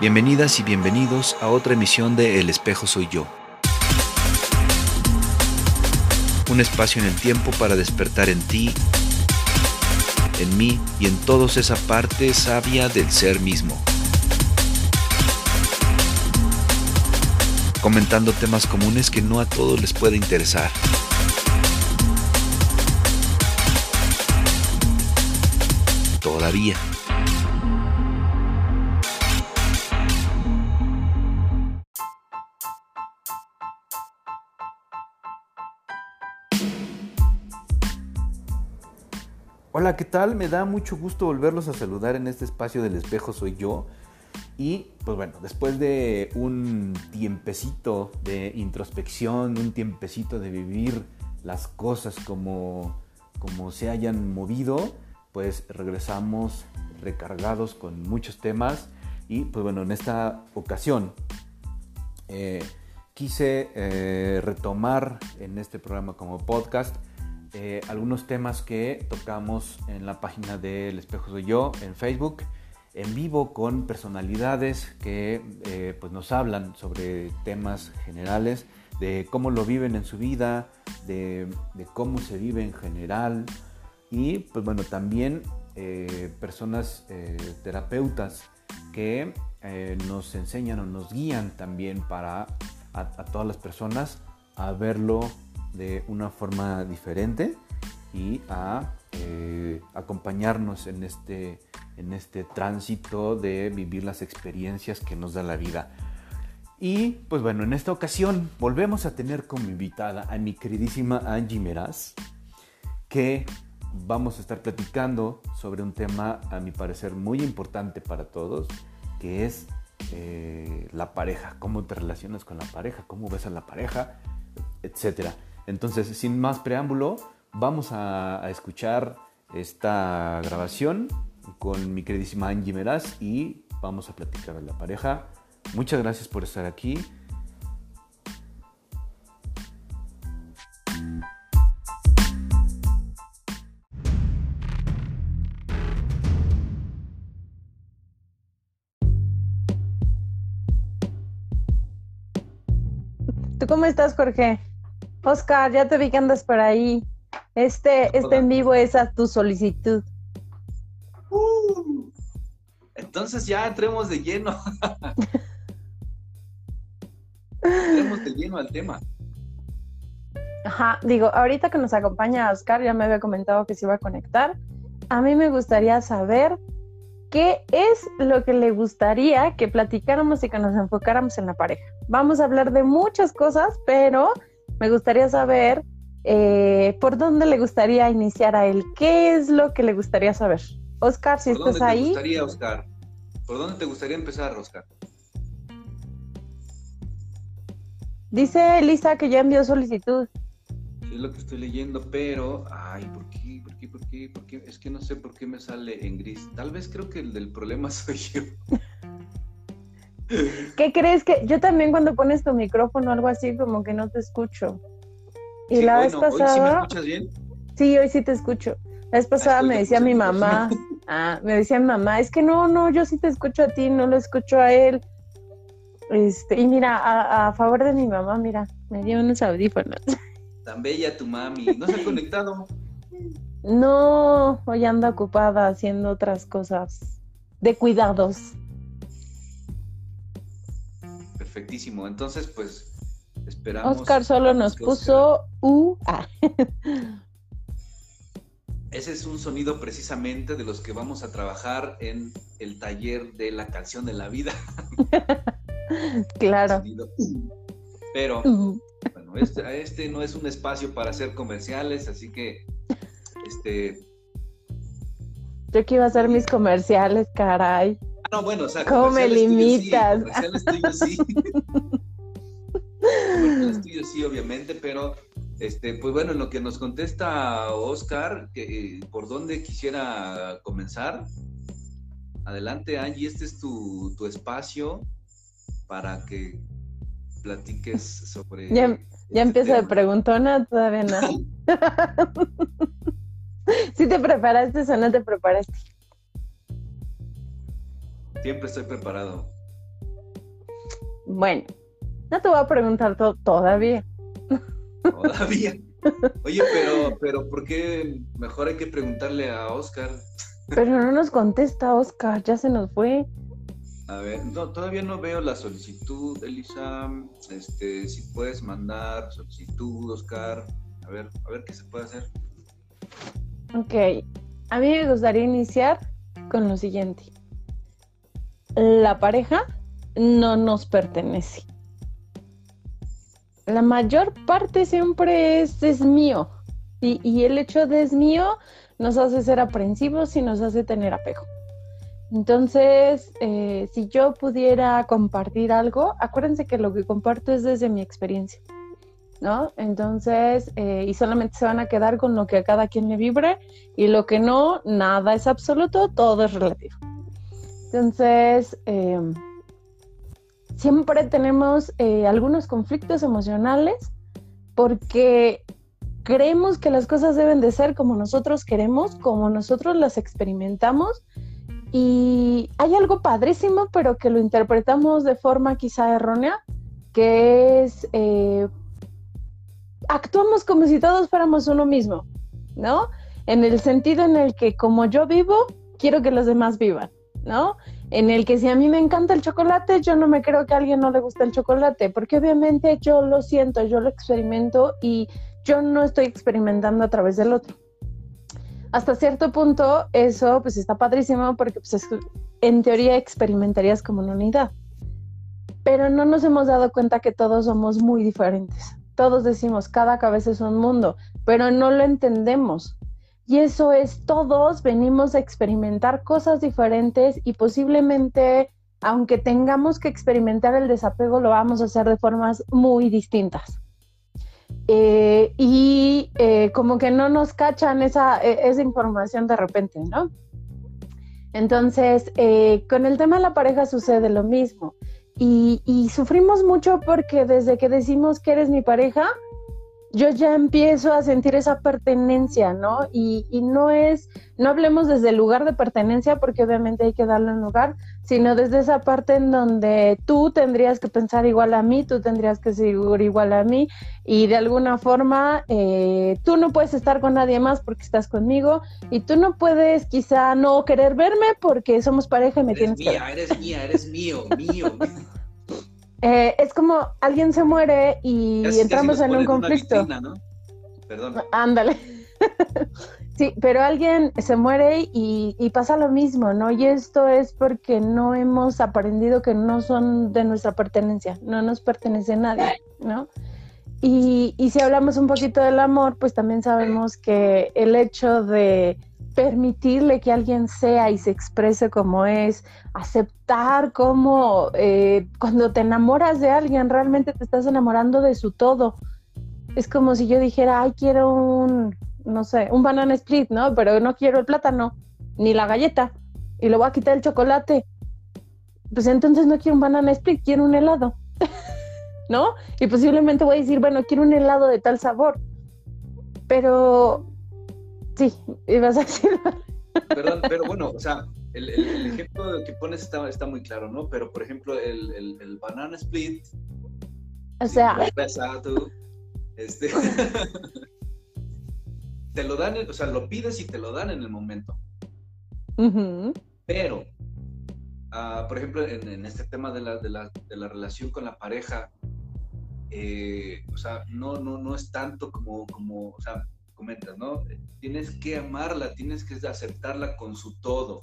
Bienvenidas y bienvenidos a otra emisión de El espejo soy yo. Un espacio en el tiempo para despertar en ti, en mí y en todos esa parte sabia del ser mismo. Comentando temas comunes que no a todos les puede interesar. Todavía. Hola, ¿qué tal? Me da mucho gusto volverlos a saludar en este espacio del espejo soy yo. Y pues bueno, después de un tiempecito de introspección, un tiempecito de vivir las cosas como, como se hayan movido, pues regresamos recargados con muchos temas. Y pues bueno, en esta ocasión eh, quise eh, retomar en este programa como podcast eh, algunos temas que tocamos en la página del Espejo Soy Yo en Facebook, en vivo con personalidades que eh, pues nos hablan sobre temas generales, de cómo lo viven en su vida, de, cómo se vive en general. Y pues bueno, también eh, personas terapeutas que nos enseñan o nos guían también para a todas las personas a verlo de una forma diferente y a eh, acompañarnos en este, en este tránsito de vivir las experiencias que nos da la vida. Y pues bueno, en esta ocasión volvemos a tener como invitada a mi queridísima Angie Meraz, que vamos a estar platicando sobre un tema a mi parecer muy importante para todos, que es eh, la pareja, cómo te relacionas con la pareja, cómo ves a la pareja, etcétera. Entonces, sin más preámbulo, vamos a, escuchar esta grabación con mi queridísima Angie Meraz y vamos a platicar de la pareja. Muchas gracias por estar aquí. ¿Tú cómo estás, Jorge? Oscar, ya te vi que andas por ahí. Este, este en vivo es a tu solicitud. Uh, entonces ya entremos de lleno. entremos de lleno al tema. Ajá, digo, ahorita que nos acompaña Oscar, ya me había comentado que se iba a conectar. A mí me gustaría saber qué es lo que le gustaría que platicáramos y que nos enfocáramos en la pareja. Vamos a hablar de muchas cosas, pero me gustaría saber eh, por dónde le gustaría iniciar a él. ¿Qué es lo que le gustaría saber? Oscar, si estás ahí. ¿Por dónde te gustaría, Oscar? ¿Por dónde te gustaría empezar, Oscar? Dice Elisa que ya envió solicitud. Es lo que estoy leyendo, pero. Ay, ¿por qué? ¿Por qué? ¿Por qué? ¿Por qué? Es que no sé por qué me sale en gris. Tal vez creo que el del problema soy yo. ¿Qué crees que yo también cuando pones tu micrófono algo así como que no te escucho? Y la vez pasada. ¿Hoy sí me escuchas bien? Sí, hoy sí te escucho. La vez pasada me decía mi mamá, ah, me decía mi mamá, es que no, no, yo sí te escucho a ti, no lo escucho a él. Este, y mira, a, favor de mi mamá, mira, me dio unos audífonos. Tan bella tu mami, ¿no se ha conectado? No, hoy anda ocupada haciendo otras cosas de cuidados perfectísimo. Entonces, pues esperamos. Oscar solo nos puso U. Ese es un sonido precisamente de los que vamos a trabajar en el taller de la canción de la vida. claro. Pero, bueno, este, este, no es un espacio para hacer comerciales, así que, este... Yo que iba a hacer mis comerciales, caray no, bueno, o sea, ¿cómo me limitas? Sí, sí. sí, obviamente, pero este, pues bueno, en lo que nos contesta Oscar, que, ¿por dónde quisiera comenzar? Adelante, Angie, este es tu, tu espacio para que platiques sobre. Ya, ya este empiezo de preguntona, todavía no. ¿Sí te preparaste o no te preparaste? Siempre estoy preparado. Bueno, no te voy a preguntar todavía. Todavía. Oye, pero, pero ¿por qué mejor hay que preguntarle a Oscar? Pero no nos contesta Oscar, ya se nos fue. A ver, no, todavía no veo la solicitud, Elisa. Este, si puedes mandar solicitud, Oscar. A ver, a ver qué se puede hacer. Ok, a mí me gustaría iniciar con lo siguiente. La pareja no nos pertenece. La mayor parte siempre es, es mío. Y, el hecho de es mío nos hace ser aprensivos y nos hace tener apego. Entonces, eh, si yo pudiera compartir algo, acuérdense que lo que comparto es desde mi experiencia, ¿no? Entonces, eh, y solamente se van a quedar con lo que a cada quien le vibre y lo que no, nada es absoluto, todo es relativo. Entonces, eh, siempre tenemos algunos conflictos emocionales porque creemos que las cosas deben de ser como nosotros queremos, como nosotros las experimentamos y hay algo padrísimo, pero que lo interpretamos de forma quizá errónea, que es eh, actuamos como si todos fuéramos uno mismo, ¿no? En el sentido en el que como yo vivo, quiero que los demás vivan, ¿no? En el que si a mí me encanta el chocolate, yo no me creo que a alguien no le guste el chocolate, porque obviamente yo lo siento, yo lo experimento y yo no estoy experimentando a través del otro hasta cierto punto eso pues está padrísimo porque pues en teoría experimentarías como una unidad. Pero no nos hemos dado cuenta que todos somos muy diferentes. Todos decimos, cada cabeza es un mundo, pero no lo entendemos. Y eso es, todos venimos a experimentar cosas diferentes y posiblemente, aunque tengamos que experimentar el desapego, lo vamos a hacer de formas muy distintas. Eh, y eh, como que no nos cachan esa, e, esa información de repente, ¿no? Entonces, eh, con el tema de la pareja sucede lo mismo. Y, y, sufrimos mucho porque desde que decimos que eres mi pareja, yo ya empiezo a sentir esa pertenencia, ¿no? Y, y, no es, no hablemos desde el lugar de pertenencia, porque obviamente hay que darle un lugar, sino desde esa parte en donde tú tendrías que pensar igual a mí, tú tendrías que ser igual a mí, y de alguna forma eh, tú no puedes estar con nadie más porque estás conmigo, y tú no puedes quizá no querer verme porque somos pareja y me eres tienes mía, Eres mía, eres mío, mío. Eh, es como alguien se muere y entramos en un conflicto. Perdón. Ándale. sí, pero alguien se muere y, pasa lo mismo, ¿no? Y esto es porque no hemos aprendido que no son de nuestra pertenencia, no nos pertenece nadie, ¿no? Y, y si hablamos un poquito del amor, pues también sabemos que el hecho de permitirle que alguien sea y se exprese como es, aceptar como eh, cuando te enamoras de alguien, realmente te estás enamorando de su todo. Es como si yo dijera, ay, quiero un, no sé, un banana split, ¿no? Pero no quiero el plátano, ni la galleta, y le voy a quitar el chocolate. Pues entonces no quiero un banana split, quiero un helado, ¿no? Y posiblemente voy a decir, bueno, quiero un helado de tal sabor. Pero Sí, ibas a decir. Perdón, pero bueno, o sea, el, ejemplo que pones está, está, muy claro, ¿no? Pero, por ejemplo, el, el banana split. O sea. este, te lo dan, o sea, lo pides y te lo dan en el momento. Pero, uh, por ejemplo, en, en, este tema de la, de, la, de la, relación con la pareja, eh, o sea, no, no, no es tanto como, como, o sea, comentas, ¿no? Tienes que amarla, tienes que aceptarla con su todo.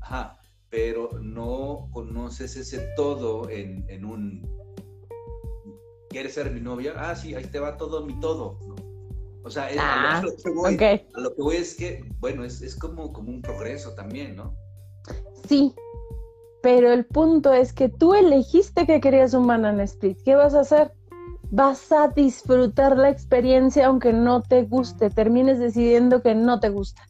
Ajá, pero no conoces ese todo en, un... ¿Quieres ser mi novia? Ah, sí, ahí te va todo mi todo. O sea, a, lo, que voy, a, lo, que voy, es que, bueno, es, es como, como un progreso también, ¿no? Sí, pero el punto es que tú elegiste que querías un banana split. ¿Qué vas a hacer? Vas a disfrutar la experiencia aunque no te guste, termines decidiendo que no te gusta.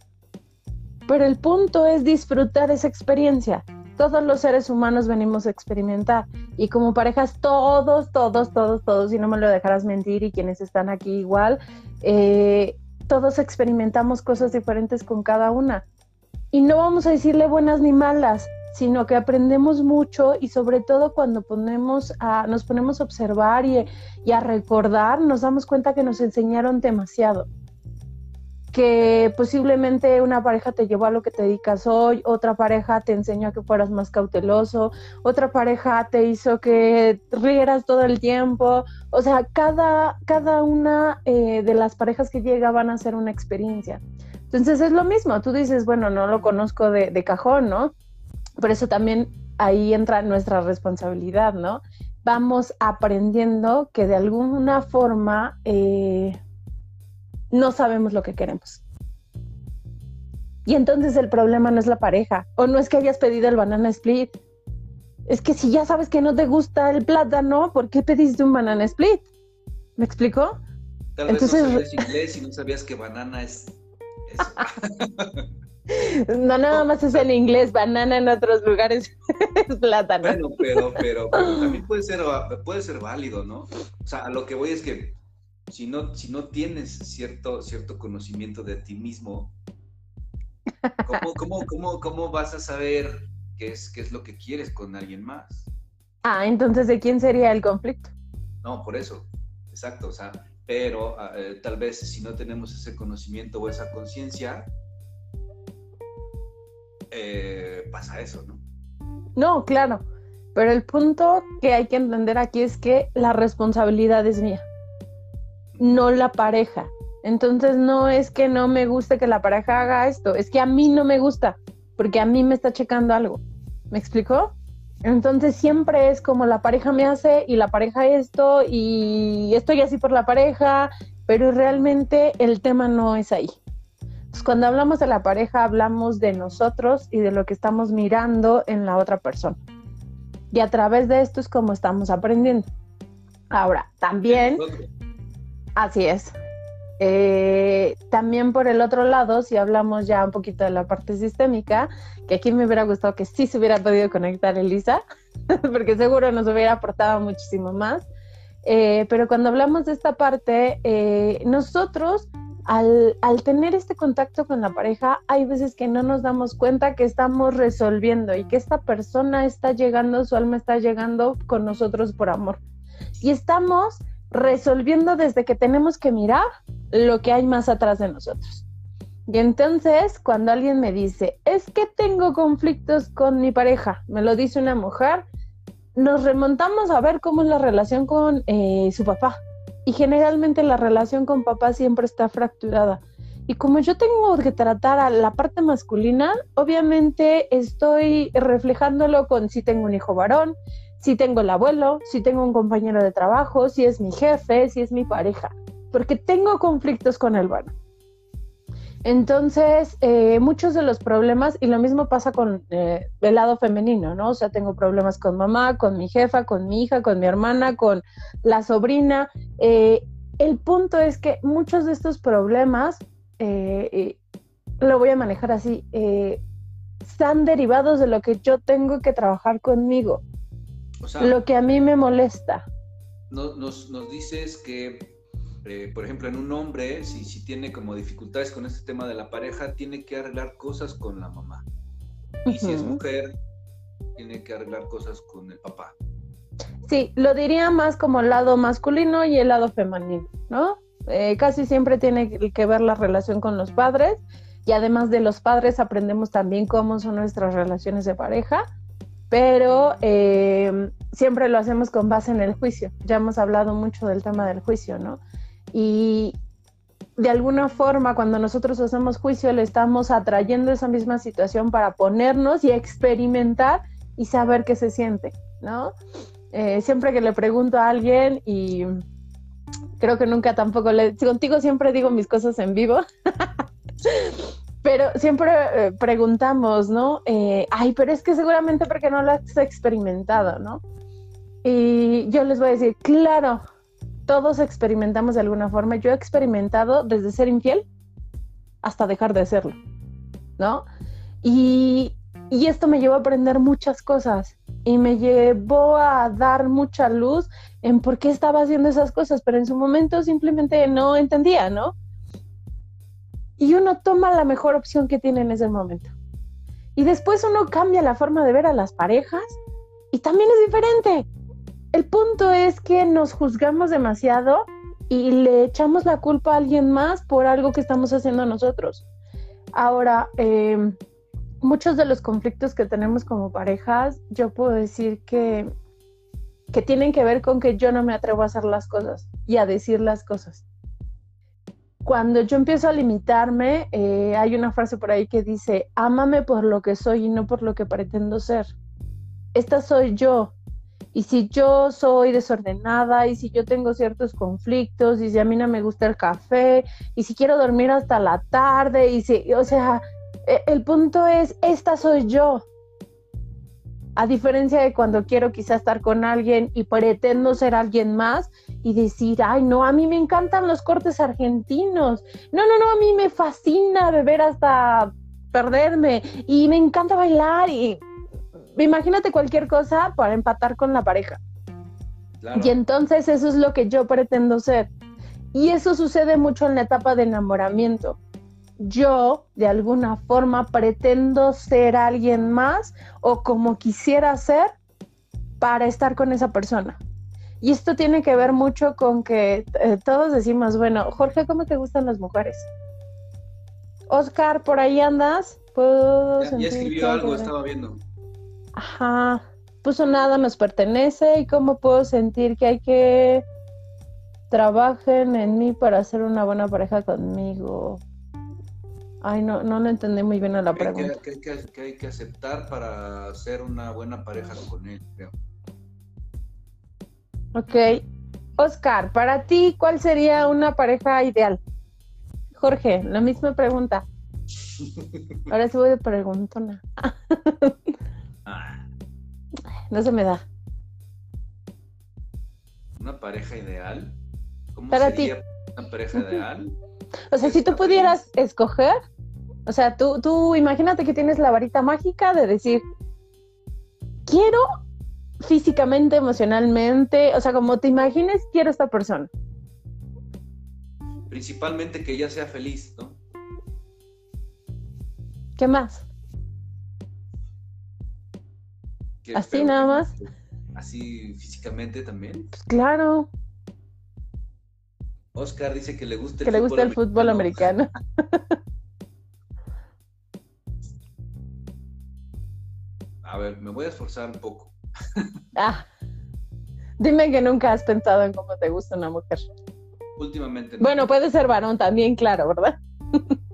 Pero el punto es disfrutar esa experiencia. Todos los seres humanos venimos a experimentar y como parejas todos, todos, todos, todos, y no me lo dejarás mentir y quienes están aquí igual, eh, todos experimentamos cosas diferentes con cada una. Y no vamos a decirle buenas ni malas, sino que aprendemos mucho y sobre todo cuando ponemos a, nos ponemos a observar y, a recordar, nos damos cuenta que nos enseñaron demasiado que posiblemente una pareja te llevó a lo que te dedicas hoy, otra pareja te enseñó a que fueras más cauteloso, otra pareja te hizo que rieras todo el tiempo, o sea, cada, cada una eh, de las parejas que llega van a ser una experiencia. Entonces es lo mismo, tú dices, bueno, no lo conozco de, de cajón, ¿no? Por eso también ahí entra nuestra responsabilidad, ¿no? Vamos aprendiendo que de alguna forma... Eh, no sabemos lo que queremos. Y entonces el problema no es la pareja, o no es que hayas pedido el banana split. Es que si ya sabes que no te gusta el plátano, ¿por qué pediste un banana split? ¿Me explico? Tal vez entonces, no sabías inglés y no sabías que banana es No, nada más es en inglés, banana en otros lugares es plátano. Bueno, pero, pero, pero, también puede ser, puede ser válido, ¿no? O sea, a lo que voy es que si no, si no tienes cierto, cierto conocimiento de ti mismo, ¿cómo, vas a saber qué es, qué es lo que quieres con alguien más? Ah, entonces, ¿de quién sería el conflicto? No, por eso, exacto, o sea, pero ah, eh, tal vez si no tenemos ese conocimiento o esa conciencia, eh, pasa eso, ¿no? No, claro, pero el punto que hay que entender aquí es que la responsabilidad es mía no la pareja. Entonces no es que no me guste que la pareja haga esto, es que a mí no me gusta, porque a mí me está checando algo. ¿Me explicó? Entonces siempre es como la pareja me hace y la pareja esto y estoy así por la pareja, pero realmente el tema no es ahí. Entonces, cuando hablamos de la pareja hablamos de nosotros y de lo que estamos mirando en la otra persona. Y a través de esto es como estamos aprendiendo. Ahora, también Así es. Eh, también por el otro lado, si hablamos ya un poquito de la parte sistémica, que aquí me hubiera gustado que sí se hubiera podido conectar Elisa, porque seguro nos hubiera aportado muchísimo más. Eh, pero cuando hablamos de esta parte, eh, nosotros al, tener este contacto con la pareja, hay veces que no nos damos cuenta que estamos resolviendo y que esta persona está llegando, su alma está llegando con nosotros por amor. Y estamos resolviendo desde que tenemos que mirar lo que hay más atrás de nosotros. Y entonces, cuando alguien me dice, es que tengo conflictos con mi pareja, me lo dice una mujer, nos remontamos a ver cómo es la relación con eh, su papá. Y generalmente la relación con papá siempre está fracturada. Y como yo tengo que tratar a la parte masculina, obviamente estoy reflejándolo con si tengo un hijo varón, si tengo el abuelo, si tengo un compañero de trabajo, si es mi jefe, si es mi pareja, porque tengo conflictos con el bueno. Entonces, eh, muchos de los problemas, y lo mismo pasa con eh, el lado femenino, ¿no? O sea, tengo problemas con mamá, con mi jefa, con mi hija, con mi hermana, con la sobrina. Eh, el punto es que muchos de estos problemas, lo voy a manejar así, están derivados de lo que yo tengo que trabajar conmigo lo que a mí me molesta. nos, dices que, eh, por ejemplo, en un hombre, si, si tiene como dificultades con este tema de la pareja, tiene que arreglar cosas con la mamá. Y si es mujer, tiene que arreglar cosas con el papá. Sí, lo diría más como el lado masculino y el lado femenino, ¿no? Eh, casi siempre tiene que ver la relación con los padres y además de los padres aprendemos también cómo son nuestras relaciones de pareja pero eh, siempre lo hacemos con base en el juicio. Ya hemos hablado mucho del tema del juicio, ¿no? Y de alguna forma, cuando nosotros hacemos juicio, le estamos atrayendo esa misma situación para ponernos y experimentar y saber qué se siente, ¿no? Eh, siempre que le pregunto a alguien y creo que nunca tampoco le contigo siempre digo mis cosas en vivo Pero siempre eh, preguntamos, ¿no? Eh, ay, pero es que seguramente porque no lo has experimentado, ¿no? Y yo les voy a decir, claro, todos experimentamos de alguna forma. Yo he experimentado desde ser infiel hasta dejar de serlo, ¿no? Y, y esto me llevó a aprender muchas cosas y me llevó a dar mucha luz en por qué estaba haciendo esas cosas, pero en su momento simplemente no entendía, ¿no? y uno toma la mejor opción que tiene en ese momento. Y después uno cambia la forma de ver a las parejas y también es diferente. El punto es que nos juzgamos demasiado y le echamos la culpa a alguien más por algo que estamos haciendo nosotros. Ahora, em, muchos de los conflictos que tenemos como parejas, yo puedo decir que, que tienen que ver con que yo no me atrevo a hacer las cosas y a decir las cosas. Cuando yo empiezo a limitarme, eh, hay una frase por ahí que dice, ámame por lo que soy y no por lo que pretendo ser. Esta soy yo, y si yo soy desordenada y si yo tengo ciertos conflictos y si a mí no me gusta el café y si quiero dormir hasta la tarde y si, o sea, e, el punto es, esta soy yo. A diferencia de cuando quiero quizás estar con alguien y pretendo ser alguien más y decir, ay, no, a mí me encantan los cortes argentinos. No, no, no, a mí me fascina beber hasta perderme y me encanta bailar y imagínate cualquier cosa para empatar con la pareja. Y entonces eso es lo que yo pretendo ser. Y eso sucede mucho en la etapa de enamoramiento. Yo, de alguna forma, pretendo ser alguien más o como quisiera ser para estar con esa persona. Y esto tiene que ver mucho con que eh, todos decimos, bueno, Jorge, ¿cómo te gustan las mujeres? Oscar, ¿por ahí andas? ya, ya escribió algo, estaba viendo ajá, puso nada nos pertenece y cómo puedo sentir que hay que trabajen en mí para ser una buena pareja conmigo. Ay, no, no lo entendí muy bien a la pregunta. Que, que, hay que aceptar para ser una buena pareja con él, creo. Ok. Oscar, para ti, ¿cuál sería una pareja ideal? Jorge, la misma pregunta. Ahora sí voy de preguntona. No se me da. ¿Una pareja ideal? ¿Cómo Para sería una pareja ideal? O sea, si tú pudieras escoger, o sea, tú, tú imagínate que tienes la varita mágica de decir, quiero físicamente, emocionalmente, o sea, como te imagines, quiero esta persona. Principalmente que ella sea feliz, ¿no? ¿Qué más? Así nada más. Así físicamente también. Pues claro. Oscar dice que le gusta el, que fútbol, le gusta el fútbol americano. a ver, me voy a esforzar un poco. ah, dime que nunca has pensado en cómo te gusta una mujer. Últimamente. No. Bueno, puede ser varón también, claro, ¿verdad?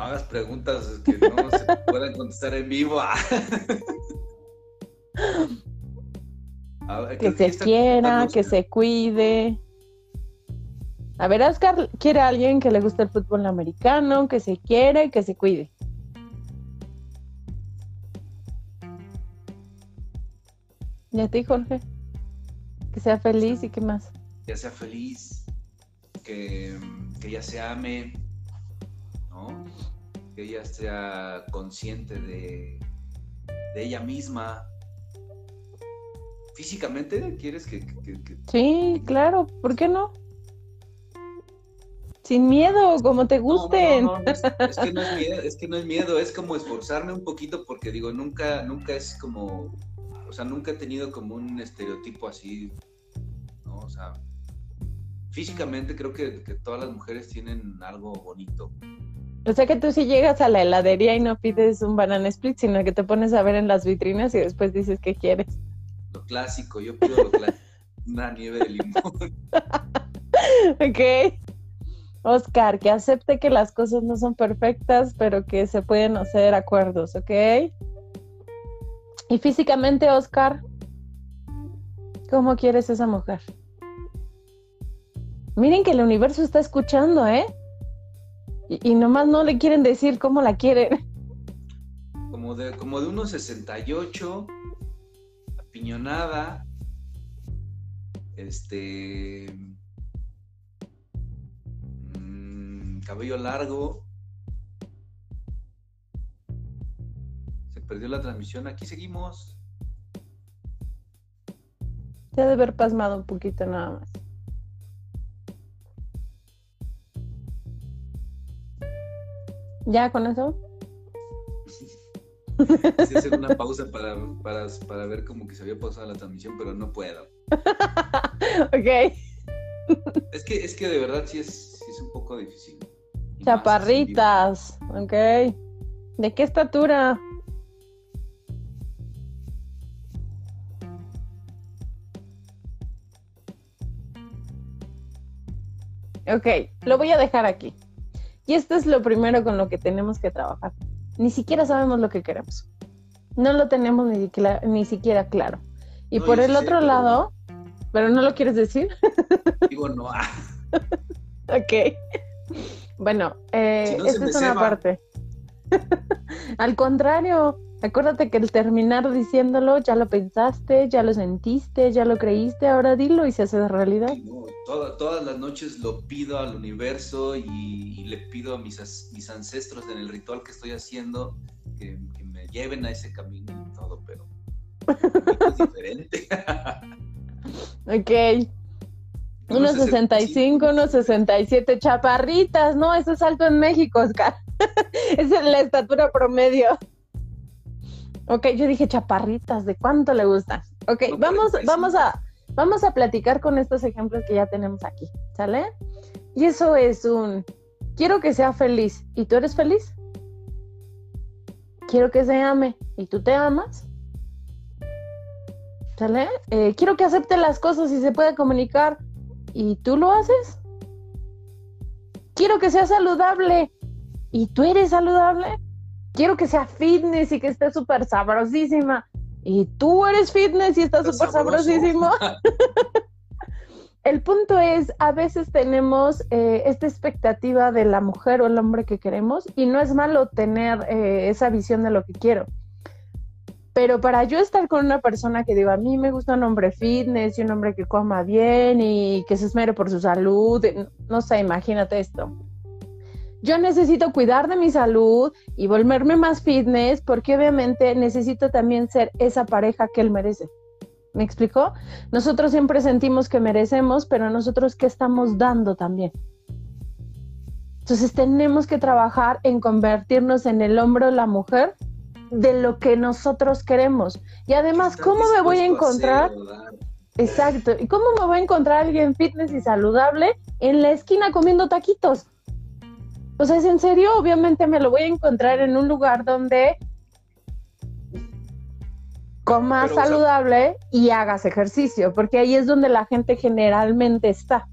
no hagas preguntas que no se puedan contestar en vivo. que se quiera, que se cuide. A ver, Oscar quiere a alguien que le guste el fútbol americano, que se quiere, que se cuide. ¿Y a ti, Jorge? Que sea feliz y qué más. Que sea feliz, que, que ella se ame, ¿no? Que ella sea consciente de, ella misma. ¿Físicamente quieres que, Sí, claro, ¿por qué no? Sin miedo, como te gusten. es, que no es miedo, es que no es miedo, es como esforzarme un poquito porque digo, nunca, nunca es como, o sea, nunca he tenido como un estereotipo así, ¿no? O sea, físicamente creo que, que todas las mujeres tienen algo bonito. O sea que tú sí llegas a la heladería y no pides un banana split, sino que te pones a ver en las vitrinas y después dices qué quieres. Lo clásico, yo pido lo clásico, una nieve de limón. ok. Oscar, que acepte que las cosas no son perfectas, pero que se pueden hacer acuerdos, ¿ok? Y físicamente, Oscar, ¿cómo quieres esa mujer? Miren que el universo está escuchando, ¿eh? Y, nomás no le quieren decir cómo la quieren. Como de, como de unos 68, apiñonada, este, mm, cabello largo. Se perdió la transmisión, aquí seguimos. Se ha de haber pasmado un poquito nada más. ¿Ya con eso? Quise hacer una pausa para, para, para, ver como que se había pausado la transmisión, pero no puedo. ok. Es que, es que de verdad sí es, sí es un poco difícil. Chaparritas, ok. ¿De qué estatura? Ok, lo voy a dejar aquí. Y esto es lo primero con lo que tenemos que trabajar. Ni siquiera sabemos lo que queremos. No lo tenemos ni siquiera, ni siquiera claro. Y por el otro lado, pero no lo quieres decir. Digo, no. ok. Bueno, eh, esta es una parte. Al contrario, acuérdate que el terminar diciéndolo ya lo pensaste, ya lo sentiste, ya lo creíste, ahora dilo y se hace de realidad. todas las noches lo pido al universo y, le pido a mis, mis, ancestros en el ritual que estoy haciendo que, me lleven a ese camino y todo, pero es diferente. ok. Unos 65, unos 67 chaparritas, ¿no? Eso es alto en México, Oscar. Esa es la estatura promedio. Ok, yo dije chaparritas, ¿de cuánto le gustan? Ok, vamos, vamos a, vamos a platicar con estos ejemplos que ya tenemos aquí, ¿sale? Y eso es un, quiero que sea feliz, ¿y tú eres feliz? Quiero que se ame, ¿y tú te amas? ¿Sale? Eh, quiero que acepte las cosas y se pueda comunicar, ¿y tú lo haces? Quiero que sea saludable, ¿y tú eres saludable? Quiero que sea fitness y que esté súper sabrosísima. Y tú eres fitness y estás súper sabrosísimo. el punto es, a veces tenemos eh, esta expectativa de la mujer o el hombre que queremos y no es malo tener eh, esa visión de lo que quiero. Pero para yo estar con una persona que digo, a mí me gusta un hombre fitness y un hombre que coma bien y que se esmere por su salud, no sé, imagínate esto yo necesito cuidar de mi salud y volverme más fitness porque obviamente necesito también ser esa pareja que él merece. ¿Me explicó? Nosotros siempre sentimos que merecemos, pero nosotros qué estamos dando también. Entonces tenemos que trabajar en convertirnos en el hombre o la mujer de lo que nosotros queremos. Y además, ¿cómo me voy a encontrar? Exacto. ¿Y cómo me voy a encontrar alguien fitness y saludable en la esquina comiendo taquitos? O sea, es en serio, obviamente me lo voy a encontrar en un lugar donde comas saludable y hagas ejercicio, porque ahí es donde la gente generalmente está.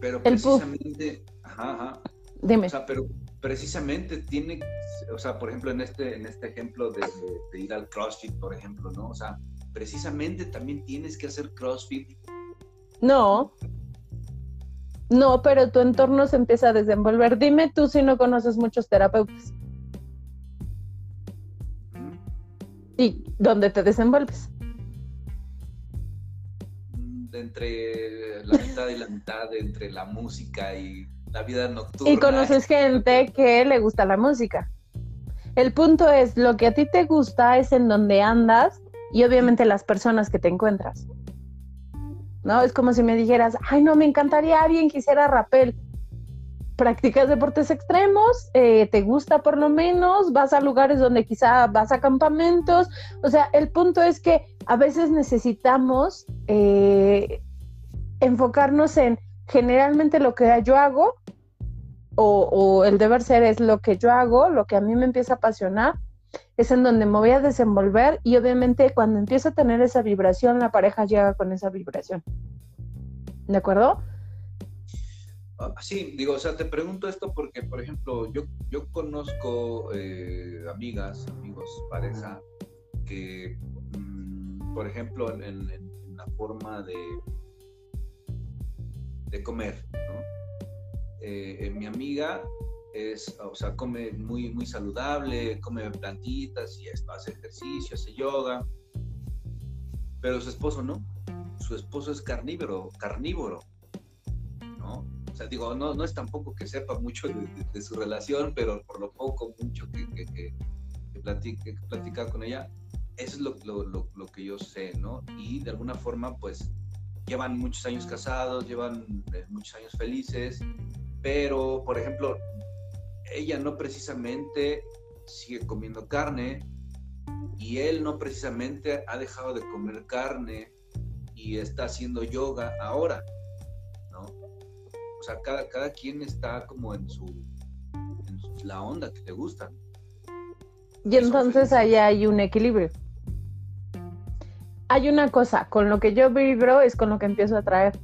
Pero precisamente, ajá, ajá. Dime. O sea, pero precisamente tiene, o sea, por ejemplo, en este, en este ejemplo de, de ir al CrossFit, por ejemplo, ¿no? O sea, precisamente también tienes que hacer CrossFit. No, no, pero tu entorno se empieza a desenvolver. Dime tú si no conoces muchos terapeutas. ¿Y dónde te desenvuelves? Mm, entre la mitad y la mitad, entre la música y la vida nocturna. Y conoces gente que le gusta la música. El punto es, lo que a ti te gusta es en donde andas y obviamente las personas que te encuentras. ¿No? Es como si me dijeras, ay, no, me encantaría alguien que hiciera rapel. Practicas deportes extremos, eh, te gusta por lo menos, vas a lugares donde quizá vas a campamentos. O sea, el punto es que a veces necesitamos eh, enfocarnos en generalmente lo que yo hago o, o el deber ser es lo que yo hago, lo que a mí me empieza a apasionar es en donde me voy a desenvolver y obviamente cuando empiezo a tener esa vibración, la pareja llega con esa vibración. ¿De acuerdo? Ah, sí, digo, o sea, te pregunto esto porque, por ejemplo, yo, yo conozco eh, amigas, amigos, pareja, que, mm, por ejemplo, en, la forma de, de comer, ¿no? Eh, mi amiga es, o sea, come muy, muy saludable, come plantitas y esto, hace ejercicio, hace yoga. Pero su esposo no. Su esposo es carnívoro, carnívoro. ¿No? O sea, digo, no, no es tampoco que sepa mucho de, su relación, pero por lo poco, mucho que, que, que, platica, con ella, eso es lo, lo, lo, que yo sé, ¿no? Y de alguna forma, pues, llevan muchos años casados, llevan eh, muchos años felices, pero, por ejemplo, ella no precisamente sigue comiendo carne y él no precisamente ha dejado de comer carne y está haciendo yoga ahora, ¿no? O sea, cada, cada quien está como en su, en la onda que te gusta. Y entonces ahí hay un equilibrio. Hay una cosa, con lo que yo vibro es con lo que empiezo a traer,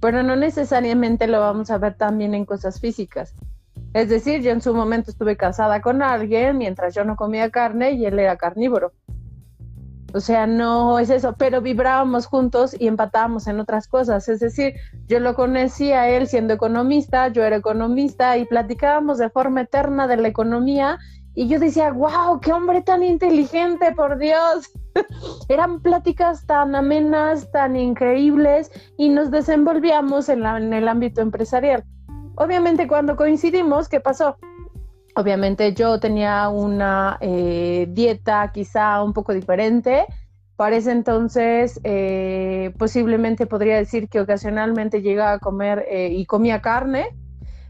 pero no necesariamente lo vamos a ver también en cosas físicas. Es decir, yo en su momento estuve casada con alguien mientras yo no comía carne y él era carnívoro. O sea, no es eso, pero vibrábamos juntos y empatábamos en otras cosas. Es decir, yo lo conocí a él siendo economista, yo era economista y platicábamos de forma eterna de la economía y yo decía, wow, qué hombre tan inteligente, por Dios. Eran pláticas tan amenas, tan increíbles y nos desenvolvíamos en, en el ámbito empresarial. Obviamente cuando coincidimos, ¿qué pasó? Obviamente yo tenía una eh, dieta quizá un poco diferente. Para ese entonces, eh, posiblemente podría decir que ocasionalmente llegaba a comer eh, y comía carne,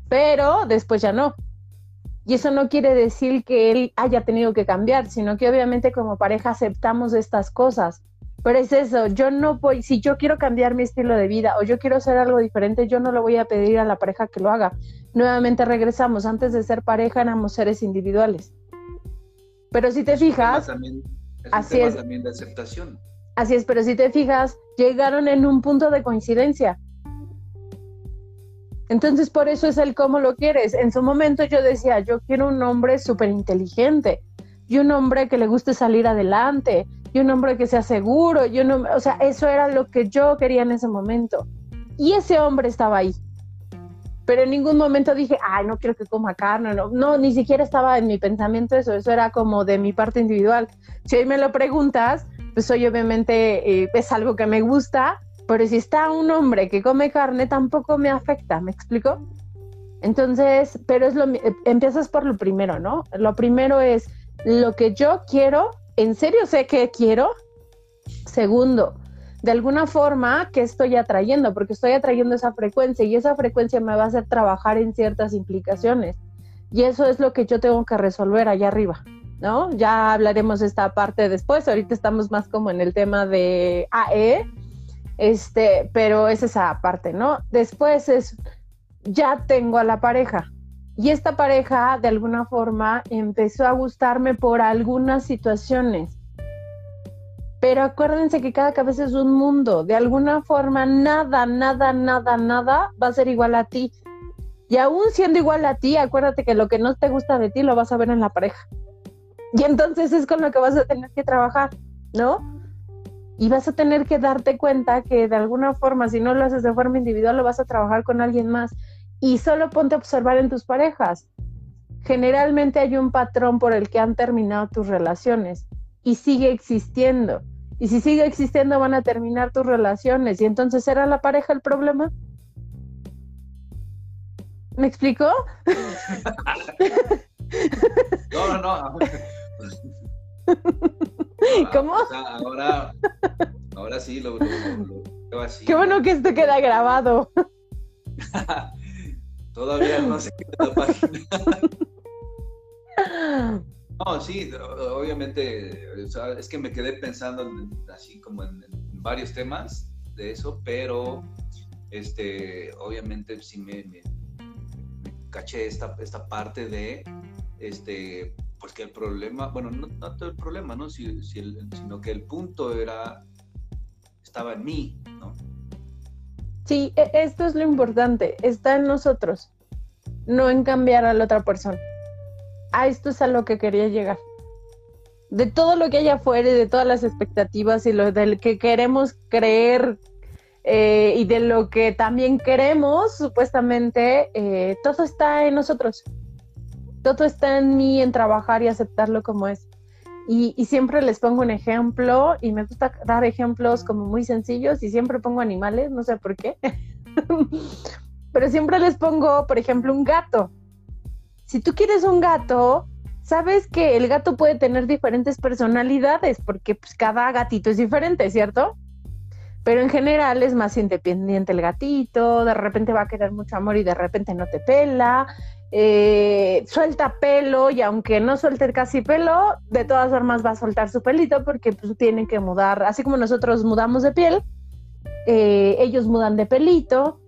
pero después ya no. Y eso no quiere decir que él haya tenido que cambiar, sino que obviamente como pareja aceptamos estas cosas. Pero es eso, yo no voy, si yo quiero cambiar mi estilo de vida o yo quiero hacer algo diferente, yo no lo voy a pedir a la pareja que lo haga. Nuevamente regresamos, antes de ser pareja éramos seres individuales. Pero si te fijas, así es. También de aceptación. Así es, pero si te fijas, llegaron en un punto de coincidencia. Entonces, por eso es el cómo lo quieres. En su momento yo decía, yo quiero un hombre súper inteligente y un hombre que le guste salir adelante un hombre que sea seguro, y un o sea, eso era lo que yo quería en ese momento. Y ese hombre estaba ahí. Pero en ningún momento dije, ay, no quiero que coma carne, no, no, ni siquiera estaba en mi pensamiento eso, eso era como de mi parte individual. Si hoy me lo preguntas, pues hoy obviamente eh, es algo que me gusta, pero si está un hombre que come carne, tampoco me afecta, ¿me explico? Entonces, pero es lo, empiezas por lo primero, ¿no? Lo primero es lo que yo quiero ¿en serio sé qué quiero? Segundo, de alguna forma, ¿qué estoy atrayendo? Porque estoy atrayendo esa frecuencia y esa frecuencia me va a hacer trabajar en ciertas implicaciones. Y eso es lo que yo tengo que resolver allá arriba, ¿no? Ya hablaremos esta parte después. Ahorita estamos más como en el tema de AE, este, pero es esa parte, ¿no? Después es, ya tengo a la pareja. Y esta pareja, de alguna forma, empezó a gustarme por algunas situaciones. Pero acuérdense que cada cabeza es un mundo. De alguna forma, nada, nada, nada, nada va a ser igual a ti. Y aún siendo igual a ti, acuérdate que lo que no te gusta de ti lo vas a ver en la pareja. Y entonces es con lo que vas a tener que trabajar, ¿no? Y vas a tener que darte cuenta que de alguna forma, si no lo haces de forma individual, lo vas a trabajar con alguien más y solo ponte a observar en tus parejas. Generalmente hay un patrón por el que han terminado tus relaciones y sigue existiendo. Y si sigue existiendo van a terminar tus relaciones y entonces ¿era la pareja el problema? ¿Me explicó? no, no, no. ¿Cómo? ahora, ahora sí lo, lo, así. Qué bueno que esto queda grabado. Todavía no sé qué la página. No, sí, obviamente, es que me quedé pensando así como en, varios temas de eso, pero este, obviamente sí me, caché esta, esta parte de, este, pues que el problema, bueno, no tanto el problema, ¿no? sino que el punto era, estaba en mí, ¿no? Sí, e, esto es lo importante, está en nosotros, no en cambiar a la otra persona. A esto es a lo que quería llegar. De todo lo que hay afuera y de todas las expectativas y lo del que queremos creer eh, y de lo que también queremos, supuestamente, eh, todo está en nosotros. Todo está en mí, en trabajar y aceptarlo como es. Y, siempre les pongo un ejemplo y me gusta dar ejemplos como muy sencillos y siempre pongo animales, no sé por qué. Pero siempre les pongo, por ejemplo, un gato. Si tú quieres un gato, sabes que el gato puede tener diferentes personalidades porque pues, cada gatito es diferente, ¿cierto? Pero en general es más independiente el gatito, de repente va a querer mucho amor y de repente no te pela, eh, suelta pelo y aunque no suelte casi pelo, de todas formas va a soltar su pelito porque pues, tienen que mudar, así como nosotros mudamos de piel, eh, ellos mudan de pelito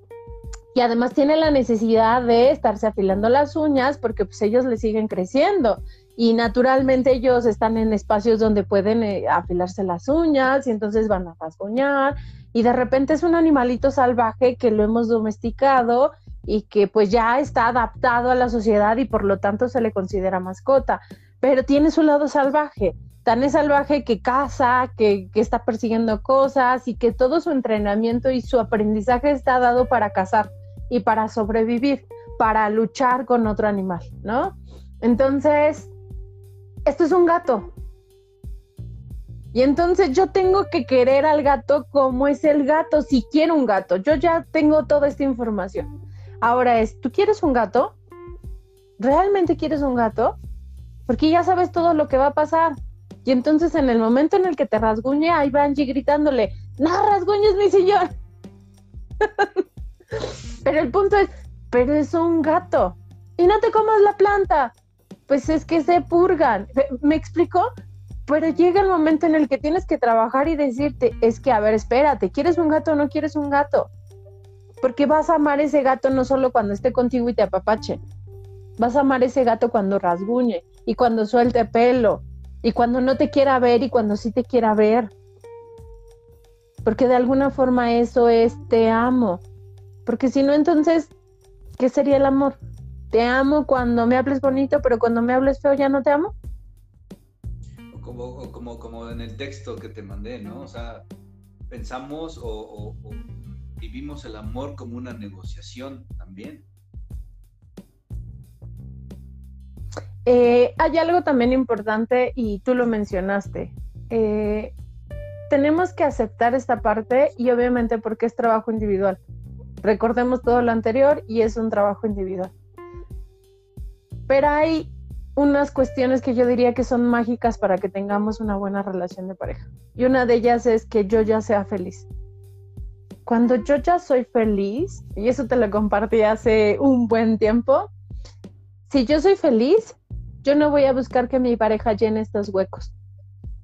y además tienen la necesidad de estarse afilando las uñas porque pues ellos le siguen creciendo y naturalmente ellos están en espacios donde pueden eh, afilarse las uñas y entonces van a rasguñar y de repente es un animalito salvaje que lo hemos domesticado y que pues ya está adaptado a la sociedad y por lo tanto se le considera mascota, pero tiene su lado salvaje tan salvaje que caza, que, que, está persiguiendo cosas y que todo su entrenamiento y su aprendizaje está dado para cazar y para sobrevivir, para luchar con otro animal, ¿no? Entonces, esto es un gato. Y entonces yo tengo que querer al gato como es el gato, si quiero un gato. Yo ya tengo toda esta información. Ahora es, ¿tú quieres un gato? ¿Realmente quieres un gato? Porque ya sabes todo lo que va a pasar. Y entonces en el momento en el que te rasguñe, ahí va gritándole, no rasguñes mi sillón. Pero el punto es, pero es un gato. Y no te comas la planta. Pues es que se purgan. ¿Me explico? Pero llega el momento en el que tienes que trabajar y decirte, es que, a ver, espérate, ¿quieres un gato o no quieres un gato? Porque vas a amar ese gato no solo cuando esté contigo y te apapache. Vas a amar ese gato cuando rasguñe y cuando suelte pelo y cuando no te quiera ver y cuando sí te quiera ver. Porque de alguna forma eso es te amo. Porque si no, entonces, ¿qué sería el amor? Te amo cuando me hables bonito, pero cuando me hables feo ya no te amo. Como, como, como en el texto que te mandé, ¿no? O sea, pensamos o, vivimos el amor como una negociación también. Eh, hay algo también importante y tú lo mencionaste. Eh, tenemos que aceptar esta parte y obviamente porque es trabajo individual. Recordemos todo lo anterior y es un trabajo individual. Pero hay unas cuestiones que yo diría que son mágicas para que tengamos una buena relación de pareja. Y una de ellas es que yo ya sea feliz. Cuando yo ya soy feliz, y eso te lo compartí hace un buen tiempo, si yo soy feliz, yo no voy a buscar que mi pareja llene estos huecos,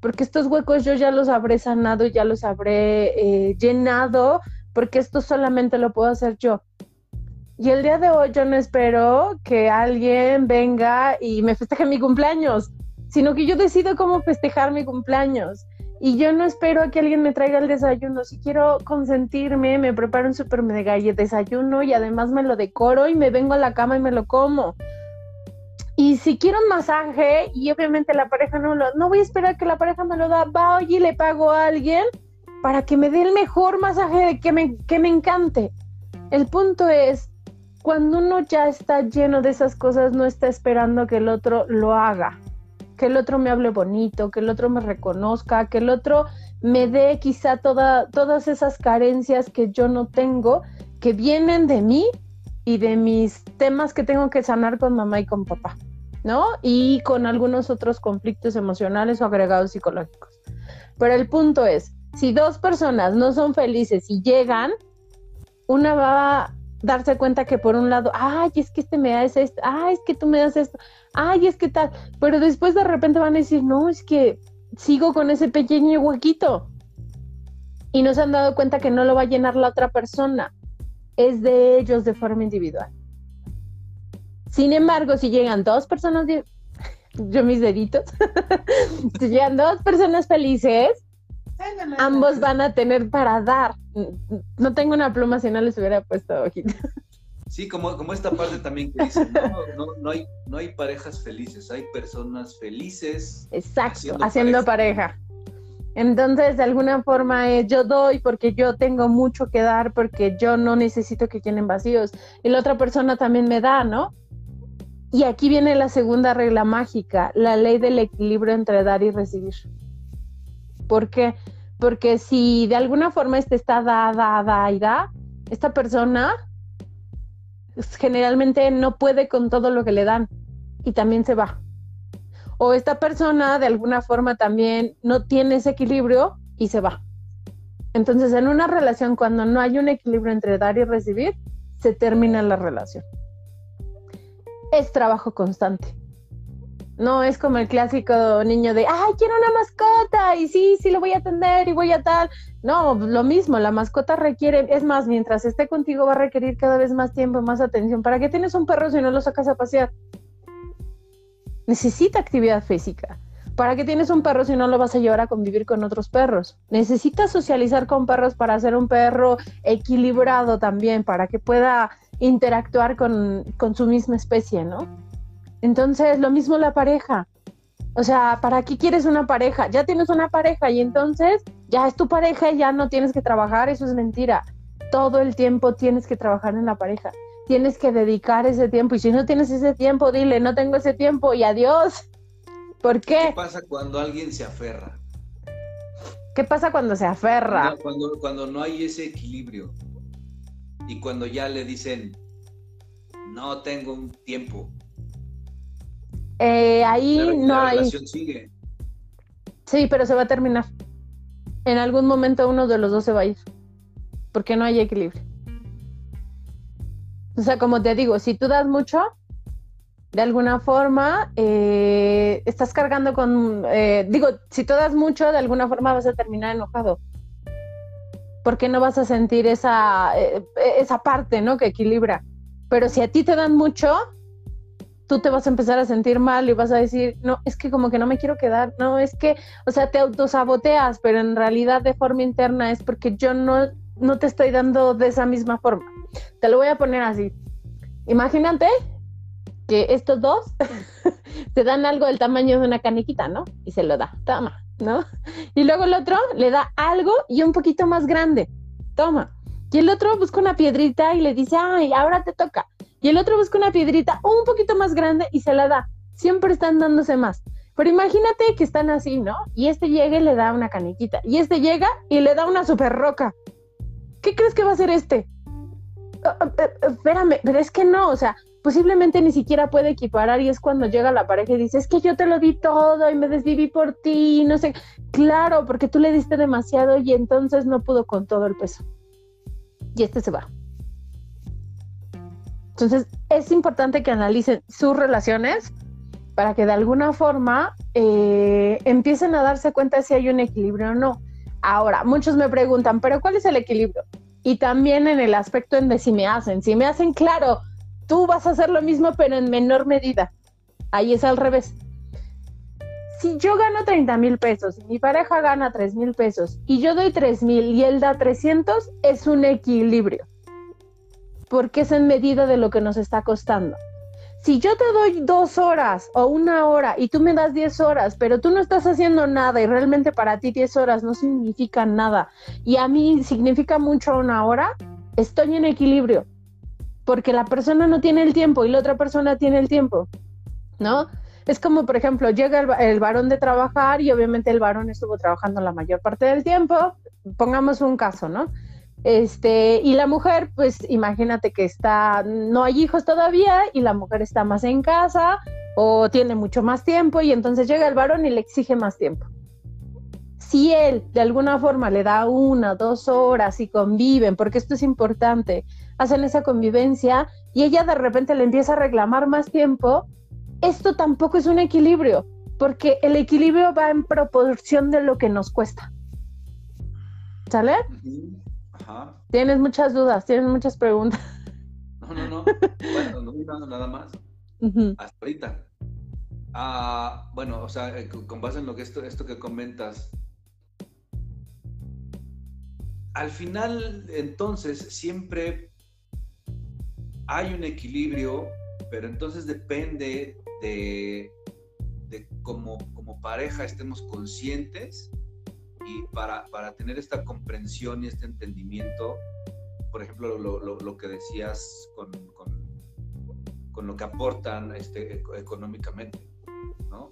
porque estos huecos yo ya los habré sanado, ya los habré eh, llenado porque esto solamente lo puedo hacer yo. Y el día de hoy yo no espero que alguien venga y me festeje mi cumpleaños, sino que yo decido cómo festejar mi cumpleaños. Y yo no espero a que alguien me traiga el desayuno. Si quiero consentirme, me preparo un super mega desayuno y además me lo decoro y me vengo a la cama y me lo como. Y si quiero un masaje y obviamente la pareja no lo, no voy a esperar que la pareja me lo da, va y le pago a alguien para que me dé el mejor masaje que me, que me encante. El punto es, cuando uno ya está lleno de esas cosas, no está esperando que el otro lo haga, que el otro me hable bonito, que el otro me reconozca, que el otro me dé quizá toda, todas esas carencias que yo no tengo, que vienen de mí y de mis temas que tengo que sanar con mamá y con papá, ¿no? Y con algunos otros conflictos emocionales o agregados psicológicos. Pero el punto es, si dos personas no son felices y llegan, una va darse cuenta que por un lado, ay, es que este me hace esto, ay, es que tú me das esto, ay, es que tal, pero después de repente van a decir, no, es que sigo con ese pequeño huequito. Y no se han dado cuenta que no lo va a llenar la otra persona, es de ellos de forma individual. Sin embargo, si llegan dos personas, yo mis deditos, si llegan dos personas felices, ambos van a tener para dar. No tengo una pluma si no les hubiera puesto ojito. Sí, como, como esta parte también que dice, no, no, hay, no hay parejas felices, hay personas felices. Exacto, haciendo, pareja. Entonces, de alguna forma, eh, yo doy porque yo tengo mucho que dar, porque yo no necesito que llenen vacíos. Y la otra persona también me da, ¿no? Y aquí viene la segunda regla mágica, la ley del equilibrio entre dar y recibir. ¿Por qué? Porque si de alguna forma este está da, da, da y da, esta persona generalmente no puede con todo lo que le dan y también se va. O esta persona de alguna forma también no tiene ese equilibrio y se va. Entonces, en una relación, cuando no hay un equilibrio entre dar y recibir, se termina la relación. es trabajo constante. No es como el clásico niño de, ay, quiero una mascota y sí, sí lo voy a atender y voy a tal. No, lo mismo, la mascota requiere, es más, mientras esté contigo va a requerir cada vez más tiempo, más atención. ¿Para qué tienes un perro si no lo sacas a pasear? Necesita actividad física. ¿Para qué tienes un perro si no lo vas a llevar a convivir con otros perros? Necesitas socializar con perros para ser un perro equilibrado también, para que pueda interactuar con, con su misma especie, ¿no? Entonces, lo mismo la pareja. O sea, ¿para qué quieres una pareja? Ya tienes una pareja y entonces ya es tu pareja y ya no tienes que trabajar, eso es mentira. Todo el tiempo tienes que trabajar en la pareja. Tienes que dedicar ese tiempo y si no tienes ese tiempo, dile, no tengo ese tiempo y adiós. ¿Por qué? ¿Qué pasa cuando alguien se aferra? ¿Qué pasa cuando se aferra? Cuando, cuando, no hay ese equilibrio y cuando ya le dicen, no tengo un tiempo. Eh, ahí no hay. Relación sigue. Sí, pero se va a terminar. En algún momento uno de los dos se va a ir. Porque no hay equilibrio. O sea, como te digo, si tú das mucho, de alguna forma eh, estás cargando con, eh, digo, si tú das mucho, de alguna forma vas a terminar enojado. Porque no vas a sentir esa, esa parte, ¿no? Que equilibra. Pero si a ti te dan mucho, tú te vas a empezar a sentir mal y vas a decir, no, es que como que no me quiero quedar, no, es que, o sea, te autosaboteas, pero en realidad de forma interna es porque yo no, no te estoy dando de esa misma forma. Te lo voy a poner así. Imagínate que estos dos te dan algo del tamaño de una caniquita, ¿no? Y se lo da, toma, ¿no? Y luego el otro le da algo y un poquito más grande, toma. Y el otro busca una piedrita y le dice, ay, ahora te toca. Y el otro busca una piedrita un poquito más grande y se la da. Siempre están dándose más. Pero imagínate que están así, ¿no? Y este llega y le da una caniquita. Y este llega y le da una super roca. ¿Qué crees que va a hacer este? Eh, espérame, pero es que no, o sea, posiblemente ni siquiera puede equiparar y es cuando llega la pareja y dice, es que yo te lo di todo y me desviví por ti, no sé, claro, porque tú le diste demasiado y entonces no pudo con todo el peso. Y este se va. Entonces, es importante que analicen sus relaciones para que de alguna forma eh, empiecen a darse cuenta si hay un equilibrio o no. Ahora, muchos me preguntan, pero ¿cuál es el equilibrio? Y también en el aspecto de si me hacen, si me hacen claro, tú vas a hacer lo mismo, pero en menor medida. Ahí es al revés. Si yo gano 30 mil pesos y mi pareja gana 3 mil pesos y yo doy 3 mil y él da 300, es un equilibrio. Porque es en medida de lo que nos está costando. Si yo te doy dos horas o una hora y tú me das 10 horas, pero tú no estás haciendo nada y realmente para ti 10 horas no significan nada y a mí significa mucho una hora, estoy en equilibrio porque la persona no tiene el tiempo y la otra persona tiene el tiempo, ¿no? Es como, por ejemplo, llega el, varón de trabajar y obviamente el varón estuvo trabajando la mayor parte del tiempo, pongamos un caso, ¿no? Este, y la mujer, pues imagínate que está, no hay hijos todavía y la mujer está más en casa o tiene mucho más tiempo y entonces llega el varón y le exige más tiempo. Si él de alguna forma le da una, dos horas y conviven, porque esto es importante, hacen esa convivencia y ella de repente le empieza a reclamar más tiempo, esto tampoco es un equilibrio, porque el equilibrio va en proporción de lo que nos cuesta. ¿Sale? Ajá. Tienes muchas dudas, tienes muchas preguntas. No, no, no. Bueno, no, nada más. Hasta ahorita. Ah, bueno, o sea, eh, con base en lo que esto, esto que comentas, al final, entonces, siempre hay un equilibrio, pero entonces depende de, de como, como pareja estemos conscientes y para, para, tener esta comprensión y este entendimiento, por ejemplo, lo, lo, lo que decías con, con, con, lo que aportan este, económicamente, ¿no?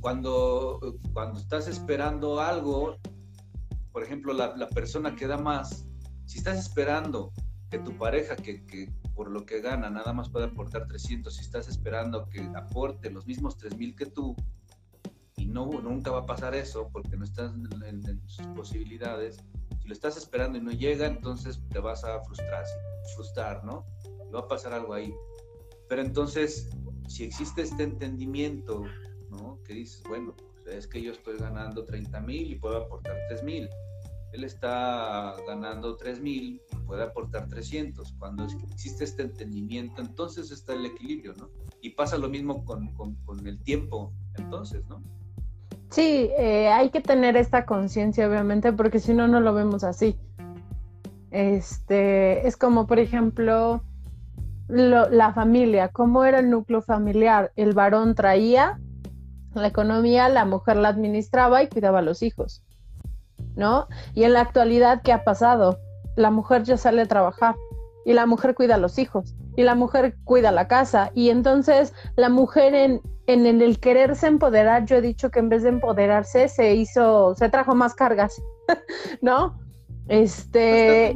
Cuando, cuando estás esperando algo, por ejemplo, la, la persona que da más, si estás esperando que tu pareja, que, que, por lo que gana, nada más puede aportar 300, si estás esperando que aporte los mismos 3000 que tú, y no, nunca va a pasar eso porque no estás en, sus posibilidades, si lo estás esperando y no llega, entonces te vas a frustrar, frustrar, ¿no? Y va a pasar algo ahí. Pero entonces, si existe este entendimiento, ¿no? Que dices, bueno, pues, es que yo estoy ganando 30 mil y puedo aportar 3 mil. Él está ganando 3 mil y puede aportar 300. Cuando existe este entendimiento, entonces está el equilibrio, ¿no? Y pasa lo mismo con, con, con el tiempo, entonces, ¿no? Sí, eh, hay que tener esta conciencia, obviamente, porque si no, no lo vemos así. Este, es como, por ejemplo, la familia, cómo era el núcleo familiar. El varón traía la economía, la mujer la administraba y cuidaba a los hijos, ¿no? Y en la actualidad, ¿qué ha pasado? La mujer ya sale a trabajar y la mujer cuida a los hijos y la mujer cuida la casa y entonces la mujer en, en, el quererse empoderar, yo he dicho que en vez de empoderarse se hizo, se trajo más cargas, ¿no? Este...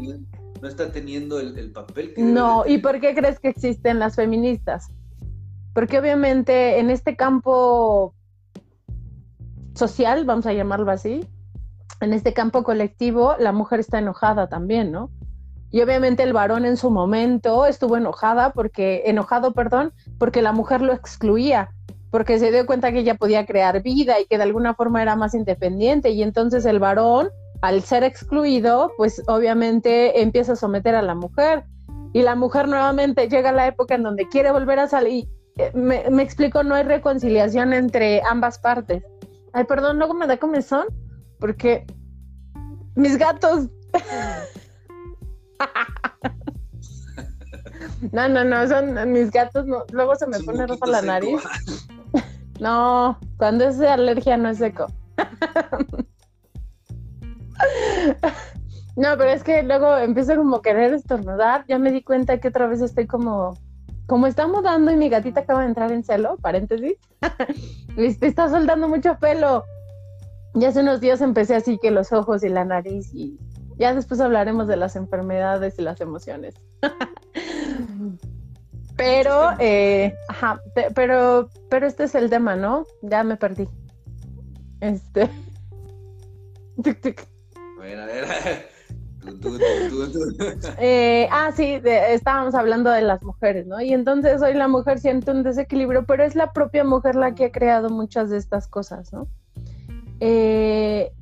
No está teniendo, el, papel que... No, ¿y por qué crees que existen las feministas? Porque obviamente en este campo social, vamos a llamarlo así, en este campo colectivo, la mujer está enojada también, ¿no? Y obviamente el varón en su momento estuvo enojada porque, enojado, perdón, porque la mujer lo excluía, porque se dio cuenta que ella podía crear vida y que de alguna forma era más independiente. Y entonces el varón, al ser excluido, pues obviamente empieza a someter a la mujer. Y la mujer nuevamente llega a la época en donde quiere volver a salir. Eh, me, me explico, no hay reconciliación entre ambas partes. Ay, perdón, luego me da comezón porque mis gatos. no, no, no, son mis gatos. luego se me pone roja la nariz. No, cuando es de alergia no es seco. no, pero es que luego empiezo como a querer estornudar. Ya me di cuenta que otra vez estoy como como está mudando y mi gatita acaba de entrar en celo, paréntesis, viste, está soltando mucho pelo. Y hace unos días empecé así que los ojos y la nariz y ya después hablaremos de las enfermedades y las emociones. pero, eh, ajá, pero, pero este es el tema, ¿no? Ya me perdí. Este. Bueno, a ver. Eh, ah, sí, estábamos hablando de las mujeres, ¿no? Y entonces hoy la mujer siente un desequilibrio, pero es la propia mujer la que ha creado muchas de estas cosas, ¿no? Eh,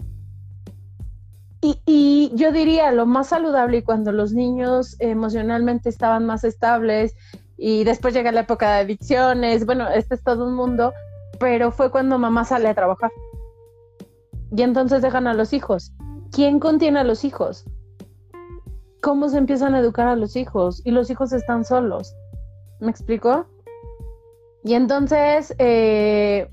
y, yo diría lo más saludable y cuando los niños emocionalmente estaban más estables y después llega la época de adicciones, bueno, este es todo un mundo, pero fue cuando mamá sale a trabajar. Y entonces dejan a los hijos. ¿Quién contiene a los hijos? ¿Cómo se empiezan a educar a los hijos? Y los hijos están solos. ¿Me explico? Y entonces, eh,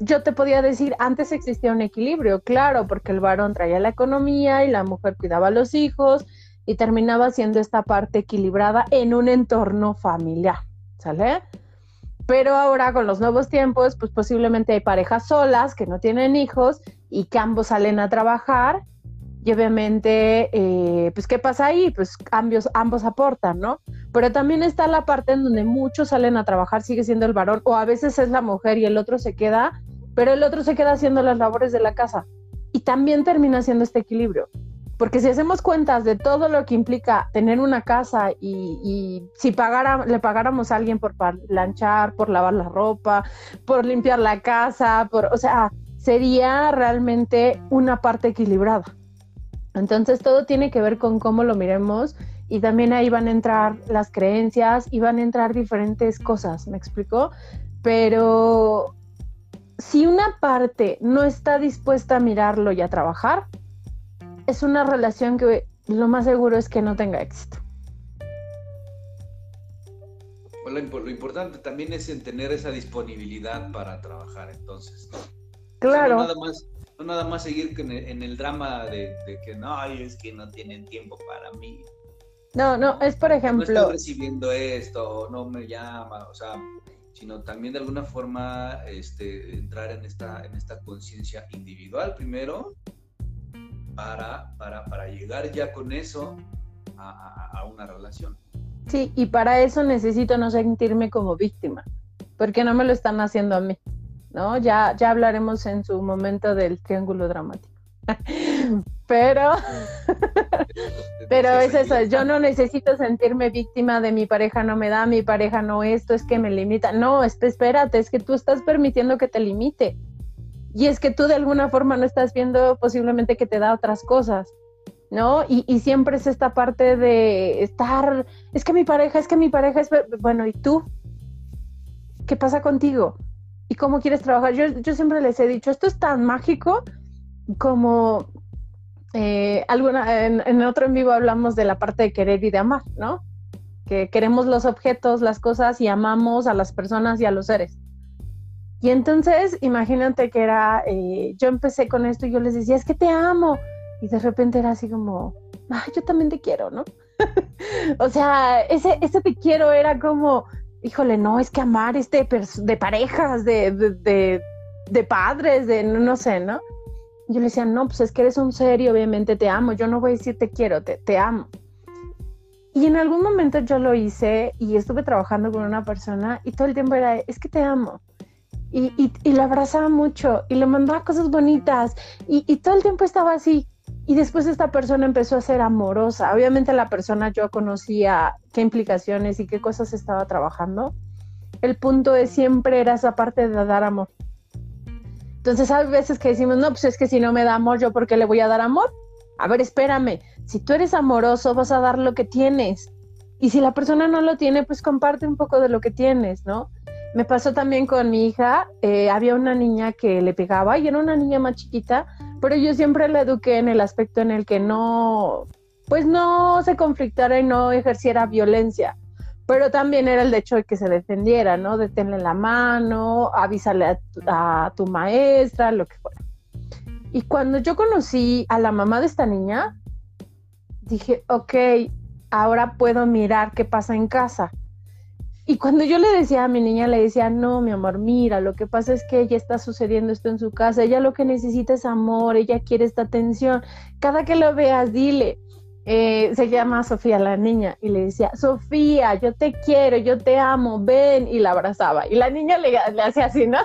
yo te podía decir, antes existía un equilibrio, claro, porque el varón traía la economía y la mujer cuidaba a los hijos y terminaba siendo esta parte equilibrada en un entorno familiar, ¿sale? Pero ahora con los nuevos tiempos, pues posiblemente hay parejas solas que no tienen hijos y que ambos salen a trabajar y obviamente, eh, pues, ¿qué pasa ahí? Pues ambos, ambos aportan, ¿no? Pero también está la parte en donde muchos salen a trabajar, sigue siendo el varón, o a veces es la mujer y el otro se queda pero el otro se queda haciendo las labores de la casa y también termina siendo este equilibrio. Porque si hacemos cuentas de todo lo que implica tener una casa y, si pagara, le pagáramos a alguien por planchar, por lavar la ropa, por limpiar la casa, por, o sea, sería realmente una parte equilibrada. Entonces todo tiene que ver con cómo lo miremos y también ahí van a entrar las creencias y van a entrar diferentes cosas, ¿me explico? Pero si una parte no está dispuesta a mirarlo y a trabajar, es una relación que lo más seguro es que no tenga éxito. Lo, importante también es en tener esa disponibilidad para trabajar, entonces. Claro. no, nada más, no nada más seguir en el, drama de, que no, es que no tienen tiempo para mí. No, no, es por ejemplo. No estoy recibiendo esto, no me llama, o sea, sino también de alguna forma este, entrar en esta, en esta conciencia individual primero para, para, para, llegar ya con eso a, una relación. Sí, y para eso necesito no sentirme como víctima, porque no me lo están haciendo a mí, ¿no? Ya, ya hablaremos en su momento del triángulo dramático. Pero, pero es eso, yo no necesito sentirme víctima de mi pareja no me da, mi pareja no esto, es que me limita. No, espérate, es que tú estás permitiendo que te limite. Y es que tú de alguna forma no estás viendo posiblemente que te da otras cosas, ¿no? Y, siempre es esta parte de estar, es que mi pareja, es que mi pareja es, bueno, ¿y tú? ¿Qué pasa contigo? ¿Y cómo quieres trabajar? Yo, yo siempre les he dicho, esto es tan mágico como eh, alguna, en, otro en vivo hablamos de la parte de querer y de amar, ¿no? Que queremos los objetos, las cosas y amamos a las personas y a los seres. Y entonces, imagínate que era, eh, yo empecé con esto y yo les decía, es que te amo. Y de repente era así como, ah, yo también te quiero, ¿no? o sea, ese, ese te quiero era como, híjole, no, es que amar es de, parejas, de, de, de padres, de no sé, ¿no? Yo le decía, no, pues es que eres un serio, obviamente te amo. Yo no voy a decir te quiero, te, te amo. Y en algún momento yo lo hice y estuve trabajando con una persona y todo el tiempo era, es que te amo. Y, y, y lo abrazaba mucho y le mandaba cosas bonitas y, y, todo el tiempo estaba así. Y después esta persona empezó a ser amorosa. Obviamente la persona yo conocía qué implicaciones y qué cosas estaba trabajando. El punto es siempre era esa parte de dar amor. Entonces hay veces que decimos, no, pues es que si no me da amor, ¿yo por qué le voy a dar amor? A ver, espérame, si tú eres amoroso, vas a dar lo que tienes. Y si la persona no lo tiene, pues comparte un poco de lo que tienes, ¿no? Me pasó también con mi hija, eh, había una niña que le pegaba y era una niña más chiquita, pero yo siempre la eduqué en el aspecto en el que no, pues no se conflictara y no ejerciera violencia pero también era el hecho de que se defendiera, ¿no? De tenerle la mano, avísale a tu, maestra, lo que fuera. Y cuando yo conocí a la mamá de esta niña, dije, ok, ahora puedo mirar qué pasa en casa. Y cuando yo le decía a mi niña, le decía, no, mi amor, mira, lo que pasa es que ella está sucediendo esto en su casa, ella lo que necesita es amor, ella quiere esta atención. Cada que lo veas, dile, eh, se llama Sofía la niña y le decía, Sofía, yo te quiero, yo te amo, ven, y la abrazaba. Y la niña le, le hacía así, ¿no?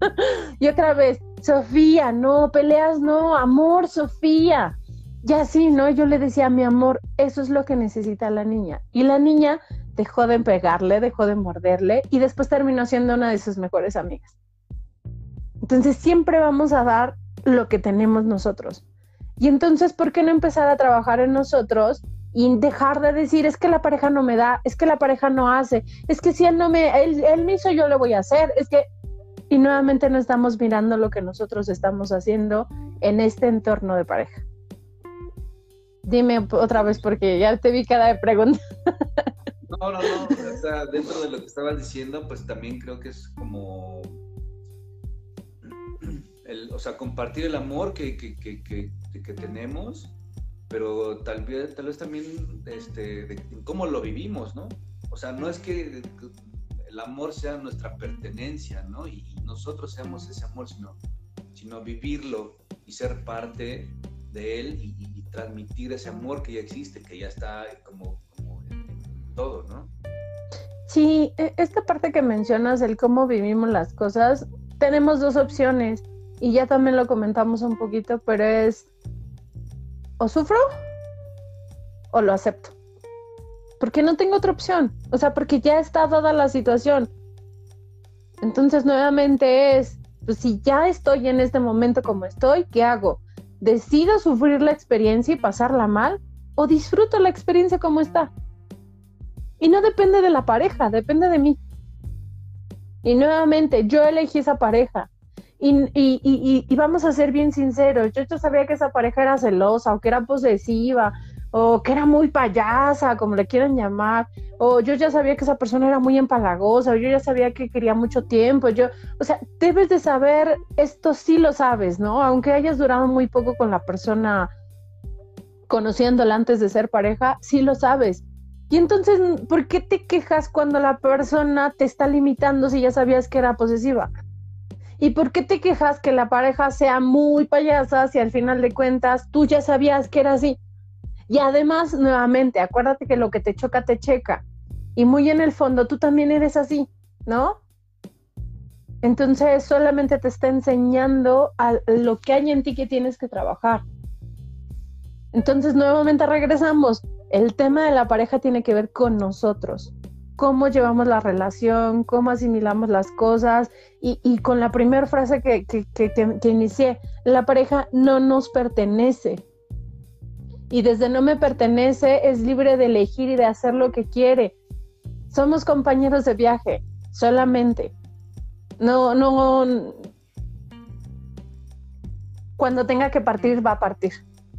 y otra vez, Sofía, no, peleas, no, amor, Sofía. Y así, ¿no? Yo le decía, mi amor, eso es lo que necesita la niña. Y la niña dejó de pegarle, dejó de morderle y después terminó siendo una de sus mejores amigas. Entonces siempre vamos a dar lo que tenemos nosotros. Y entonces, ¿por qué no empezar a trabajar en nosotros y dejar de decir, es que la pareja no me da, es que la pareja no hace, es que si él no me, él, él me hizo, yo le voy a hacer, es que, y nuevamente no estamos mirando lo que nosotros estamos haciendo en este entorno de pareja. Dime otra vez porque ya te vi cada de pregunta. No, no, no, o dentro de lo que estabas diciendo, pues también creo que es como o sea, compartir el amor que, que, que, que, tenemos, pero tal vez, tal vez también este, cómo lo vivimos, ¿no? O sea, no es que el amor sea nuestra pertenencia, ¿no? Y, nosotros seamos ese amor, sino, sino vivirlo y ser parte de él y, transmitir ese amor que ya existe, que ya está como, todo, ¿no? Sí, e, esta parte que mencionas, el cómo vivimos las cosas, tenemos dos opciones y ya también lo comentamos un poquito, pero es o sufro o lo acepto. Porque no tengo otra opción. O sea, porque ya está dada la situación. Entonces, nuevamente es, pues si ya estoy en este momento como estoy, ¿qué hago? ¿Decido sufrir la experiencia y pasarla mal? ¿O disfruto la experiencia como está? Y no depende de la pareja, depende de mí. Y nuevamente, yo elegí esa pareja. Y, vamos a ser bien sinceros, yo, yo sabía que esa pareja era celosa o que era posesiva o que era muy payasa, como le quieran llamar, o yo ya sabía que esa persona era muy empalagosa, o yo ya sabía que quería mucho tiempo, yo, o sea, debes de saber, esto sí lo sabes, ¿no? Aunque hayas durado muy poco con la persona conociéndola antes de ser pareja, sí lo sabes. Y entonces, ¿por qué te quejas cuando la persona te está limitando si ya sabías que era posesiva? ¿Y por qué te quejas que la pareja sea muy payasa si al final de cuentas tú ya sabías que era así? Y además, nuevamente, acuérdate que lo que te choca, te checa. Y muy en el fondo, tú también eres así, ¿no? Entonces, solamente te está enseñando a lo que hay en ti que tienes que trabajar. Entonces, nuevamente regresamos. El tema de la pareja tiene que ver con nosotros. Cómo llevamos la relación, cómo asimilamos las cosas. Y, con la primera frase que, que, que inicié, la pareja no nos pertenece. Y desde no me pertenece es libre de elegir y de hacer lo que quiere. Somos compañeros de viaje, solamente. No, no. Cuando tenga que partir, va a partir.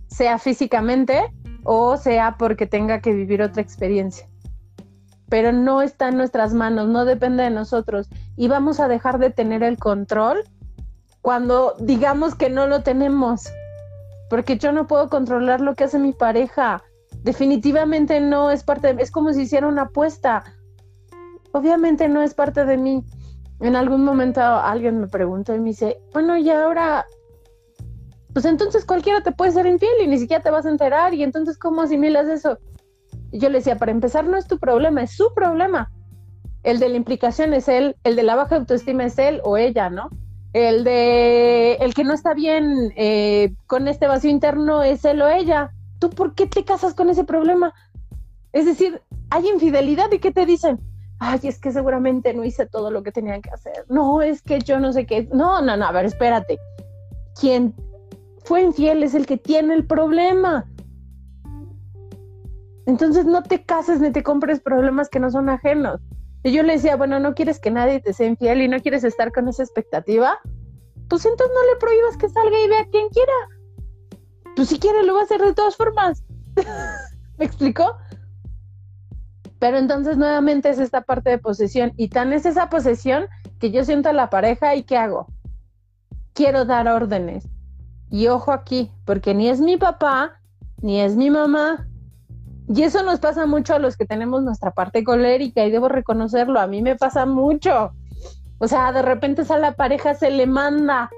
Sea físicamente o sea porque tenga que vivir otra experiencia. Pero no está en nuestras manos, no depende de nosotros. Y vamos a dejar de tener el control cuando digamos que no lo tenemos. Porque yo no puedo controlar lo que hace mi pareja. Definitivamente no es parte de... Es como si hiciera una apuesta. Obviamente no es parte de mí en algún momento alguien me preguntó y me dice, bueno, y ahora, pues entonces cualquiera te puede ser infiel y ni siquiera te vas a enterar, y entonces, ¿cómo asimilas eso? Yo le decía, para empezar, no es tu problema, es su problema. El de la implicación es él, el de la baja autoestima es él o ella, ¿no? El de el que no está bien eh, con este vacío interno es él o ella. ¿Tú por qué te casas con ese problema? Es decir, hay infidelidad y ¿qué te dicen? ay, es que seguramente no hice todo lo que tenía que hacer. No, es que yo no sé qué. No, no, no, a ver, espérate. Quien fue infiel es el que tiene el problema. Entonces no te cases ni te compres problemas que no son ajenos. Y yo le decía, bueno, no quieres que nadie te sea infiel y no quieres estar con esa expectativa, pues entonces no le prohíbas que salga y vea a quien quiera. Pues si quiere lo va a hacer de todas formas. ¿Me explicó? Pero entonces nuevamente es esta parte de posesión y tan es esa posesión que yo siento a la pareja y ¿qué hago? Quiero dar órdenes. Y ojo aquí, porque ni es mi papá, ni es mi mamá. Y eso nos pasa mucho a los que tenemos nuestra parte colérica y debo reconocerlo, a mí me pasa mucho. O sea, de repente a la pareja se le manda,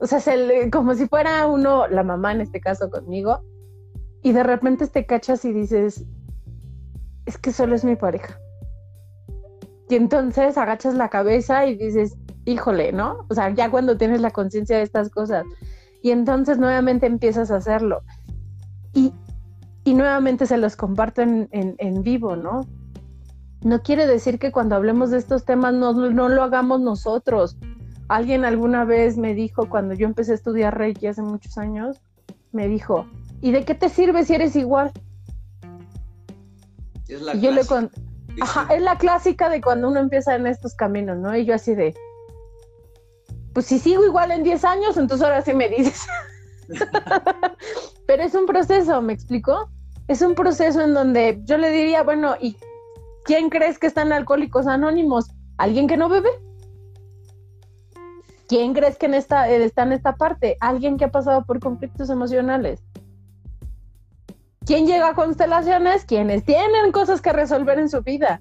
o sea, se como si fuera uno, la mamá en este caso conmigo, y de repente te cachas y dices, es que solo es mi pareja. Y entonces agachas la cabeza y dices, híjole, ¿no? O sea, ya cuando tienes la conciencia de estas cosas. Y entonces nuevamente empiezas a hacerlo. Y, nuevamente se los comparto en, en, vivo, ¿no? No quiere decir que cuando hablemos de estos temas no, no lo hagamos nosotros. Alguien alguna vez me dijo, cuando yo empecé a estudiar Reiki hace muchos años, me dijo, ¿y de qué te sirve si eres igual? Es la yo le con... Ajá, es la clásica de cuando uno empieza en estos caminos, ¿no? Y yo así de, pues si sigo igual en 10 años, entonces ahora sí me dices. Pero es un proceso, ¿me explicó? Es un proceso en donde yo le diría, bueno, ¿y quién crees que están alcohólicos anónimos? ¿Alguien que no bebe? ¿Quién crees que en esta, está en esta parte? ¿Alguien que ha pasado por conflictos emocionales? ¿Quién llega a constelaciones? Quienes tienen cosas que resolver en su vida.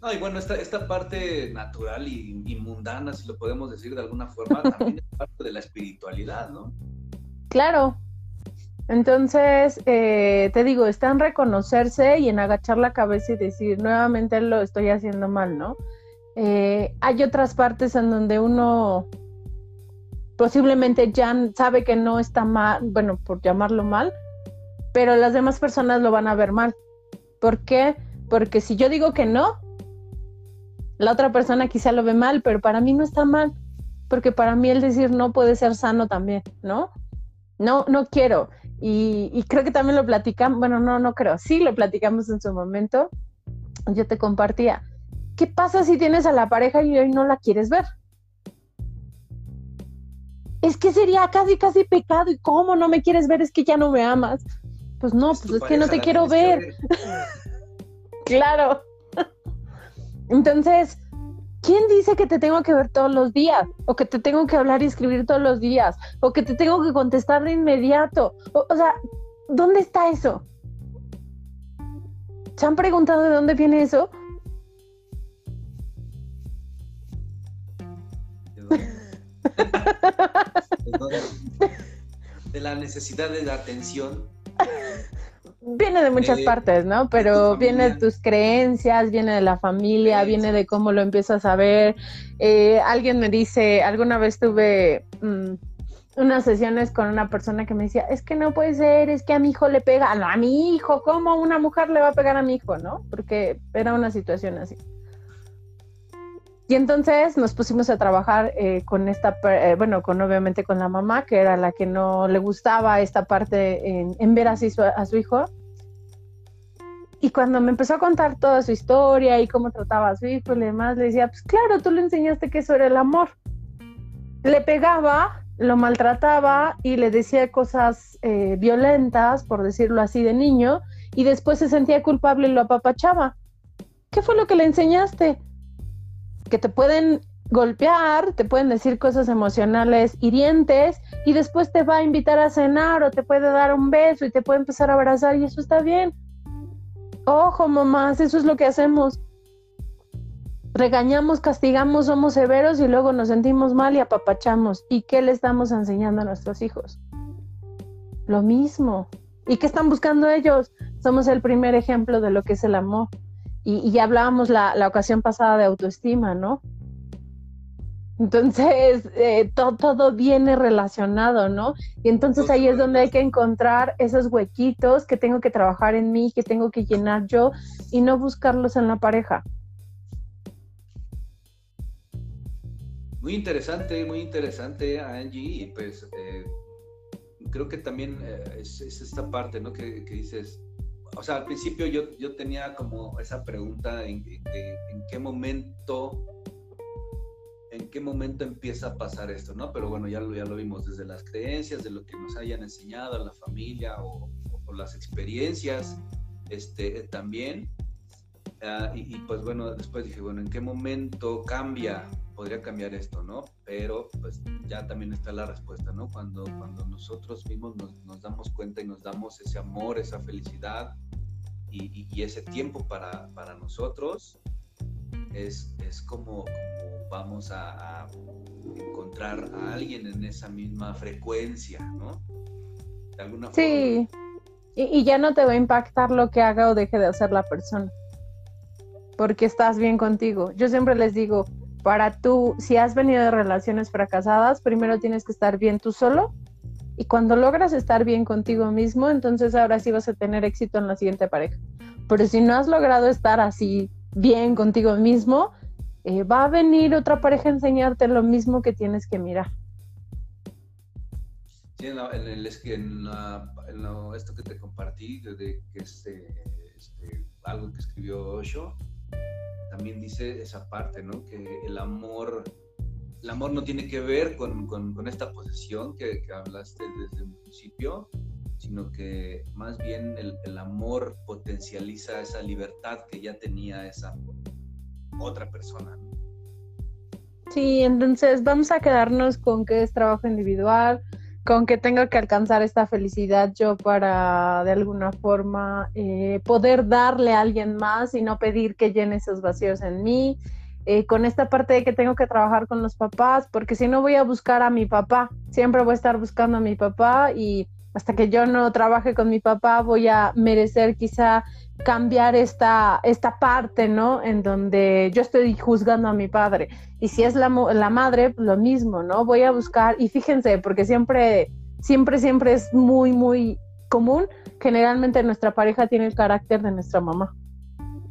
No, y bueno, esta, esta parte natural y, mundana, si lo podemos decir de alguna forma, también es parte de la espiritualidad, ¿no? Claro. Entonces, eh, te digo, está en reconocerse y en agachar la cabeza y decir, nuevamente lo estoy haciendo mal, ¿no? Eh, hay otras partes en donde uno posiblemente ya sabe que no está mal, bueno, por llamarlo mal, pero las demás personas lo van a ver mal. ¿Por qué? Porque si yo digo que no, la otra persona quizá lo ve mal, pero para mí no está mal, porque para mí el decir no puede ser sano también, ¿no? No, no quiero. Y, creo que también lo platicamos, bueno, no, no creo, sí lo platicamos en su momento. Yo te compartía, ¿qué pasa si tienes a la pareja y hoy no la quieres ver? Es que sería casi, casi pecado. ¿Y cómo no me quieres ver? Es que ya no me amas. Pues no, pues es que no te quiero ver. claro. Entonces, ¿quién dice que te tengo que ver todos los días? O que te tengo que hablar y escribir todos los días? O que te tengo que contestar de inmediato? O, sea, ¿dónde está eso? ¿Se han preguntado de dónde viene eso? de la necesidad de la atención Viene de muchas partes, ¿no? Pero viene de tus creencias, viene de la familia, viene de cómo lo empiezas a ver. Eh, alguien me dice, alguna vez tuve mm, unas sesiones con una persona que me decía, es que no puede ser, es que a mi hijo le pega, no, a mi hijo, ¿cómo una mujer le va a pegar a mi hijo, no? Porque era una situación así. Y entonces nos pusimos a trabajar eh, con esta, eh, bueno, con obviamente con la mamá, que era la que no le gustaba esta parte en, ver así a su hijo. Y cuando me empezó a contar toda su historia y cómo trataba a su hijo y demás, le decía, pues claro, tú le enseñaste que eso era el amor. Le pegaba, lo maltrataba y le decía cosas eh, violentas, por decirlo así, de niño, y después se sentía culpable y lo apapachaba. ¿Qué fue lo que le enseñaste? Que te pueden golpear, te pueden decir cosas emocionales hirientes y después te va a invitar a cenar o te puede dar un beso y te puede empezar a abrazar y eso está bien. Ojo, mamás, eso es lo que hacemos. Regañamos, castigamos, somos severos y luego nos sentimos mal y apapachamos. ¿Y qué le estamos enseñando a nuestros hijos? Lo mismo. ¿Y qué están buscando ellos? Somos el primer ejemplo de lo que es el amor. Y, ya hablábamos la, ocasión pasada de autoestima, ¿no? Entonces, eh, todo viene relacionado, ¿no? Y entonces ahí es donde hay que encontrar esos huequitos que tengo que trabajar en mí, que tengo que llenar yo y no buscarlos en la pareja. Muy interesante, muy interesante, Angie. Y pues eh, creo que también eh, es, esta parte, ¿no? Que dices, o sea, al principio yo, yo tenía como esa pregunta en, en, qué momento en qué momento empieza a pasar esto, ¿no? Pero bueno, ya lo, ya lo vimos desde las creencias, de lo que nos hayan enseñado a la familia o, las experiencias este, también. Ah, y, y, pues bueno, después dije, bueno, ¿en qué momento cambia podría cambiar esto, ¿no? Pero pues ya también está la respuesta, ¿no? Cuando, cuando nosotros mismos nos, damos cuenta y nos damos ese amor, esa felicidad y, ese tiempo para, para nosotros, es, es como, como, vamos a, encontrar a alguien en esa misma frecuencia, ¿no? De alguna forma. Sí, y, y ya no te va a impactar lo que haga o deje de hacer la persona, porque estás bien contigo. Yo siempre les digo, para tú, si has venido de relaciones fracasadas, primero tienes que estar bien tú solo y cuando logras estar bien contigo mismo, entonces ahora sí vas a tener éxito en la siguiente pareja. Pero si no has logrado estar así bien contigo mismo, eh, va a venir otra pareja a enseñarte lo mismo que tienes que mirar. Sí, en, el, esto que te compartí, de, que es eh, este, algo que escribió Osho, también dice esa parte, ¿no? Que el amor, el amor no tiene que ver con, con, esta posesión que, que, hablaste desde el principio, sino que más bien el, el, amor potencializa esa libertad que ya tenía esa otra persona. Sí, entonces vamos a quedarnos con que es trabajo individual, con que tengo que alcanzar esta felicidad yo para de alguna forma eh, poder darle a alguien más y no pedir que llene esos vacíos en mí. Eh, con esta parte de que tengo que trabajar con los papás, porque si no voy a buscar a mi papá, siempre voy a estar buscando a mi papá y hasta que yo no trabaje con mi papá voy a merecer quizá cambiar esta, esta parte, ¿no? En donde yo estoy juzgando a mi padre. Y si es la, la madre, lo mismo, ¿no? Voy a buscar, y fíjense, porque siempre, siempre, siempre es muy, muy común, generalmente nuestra pareja tiene el carácter de nuestra mamá,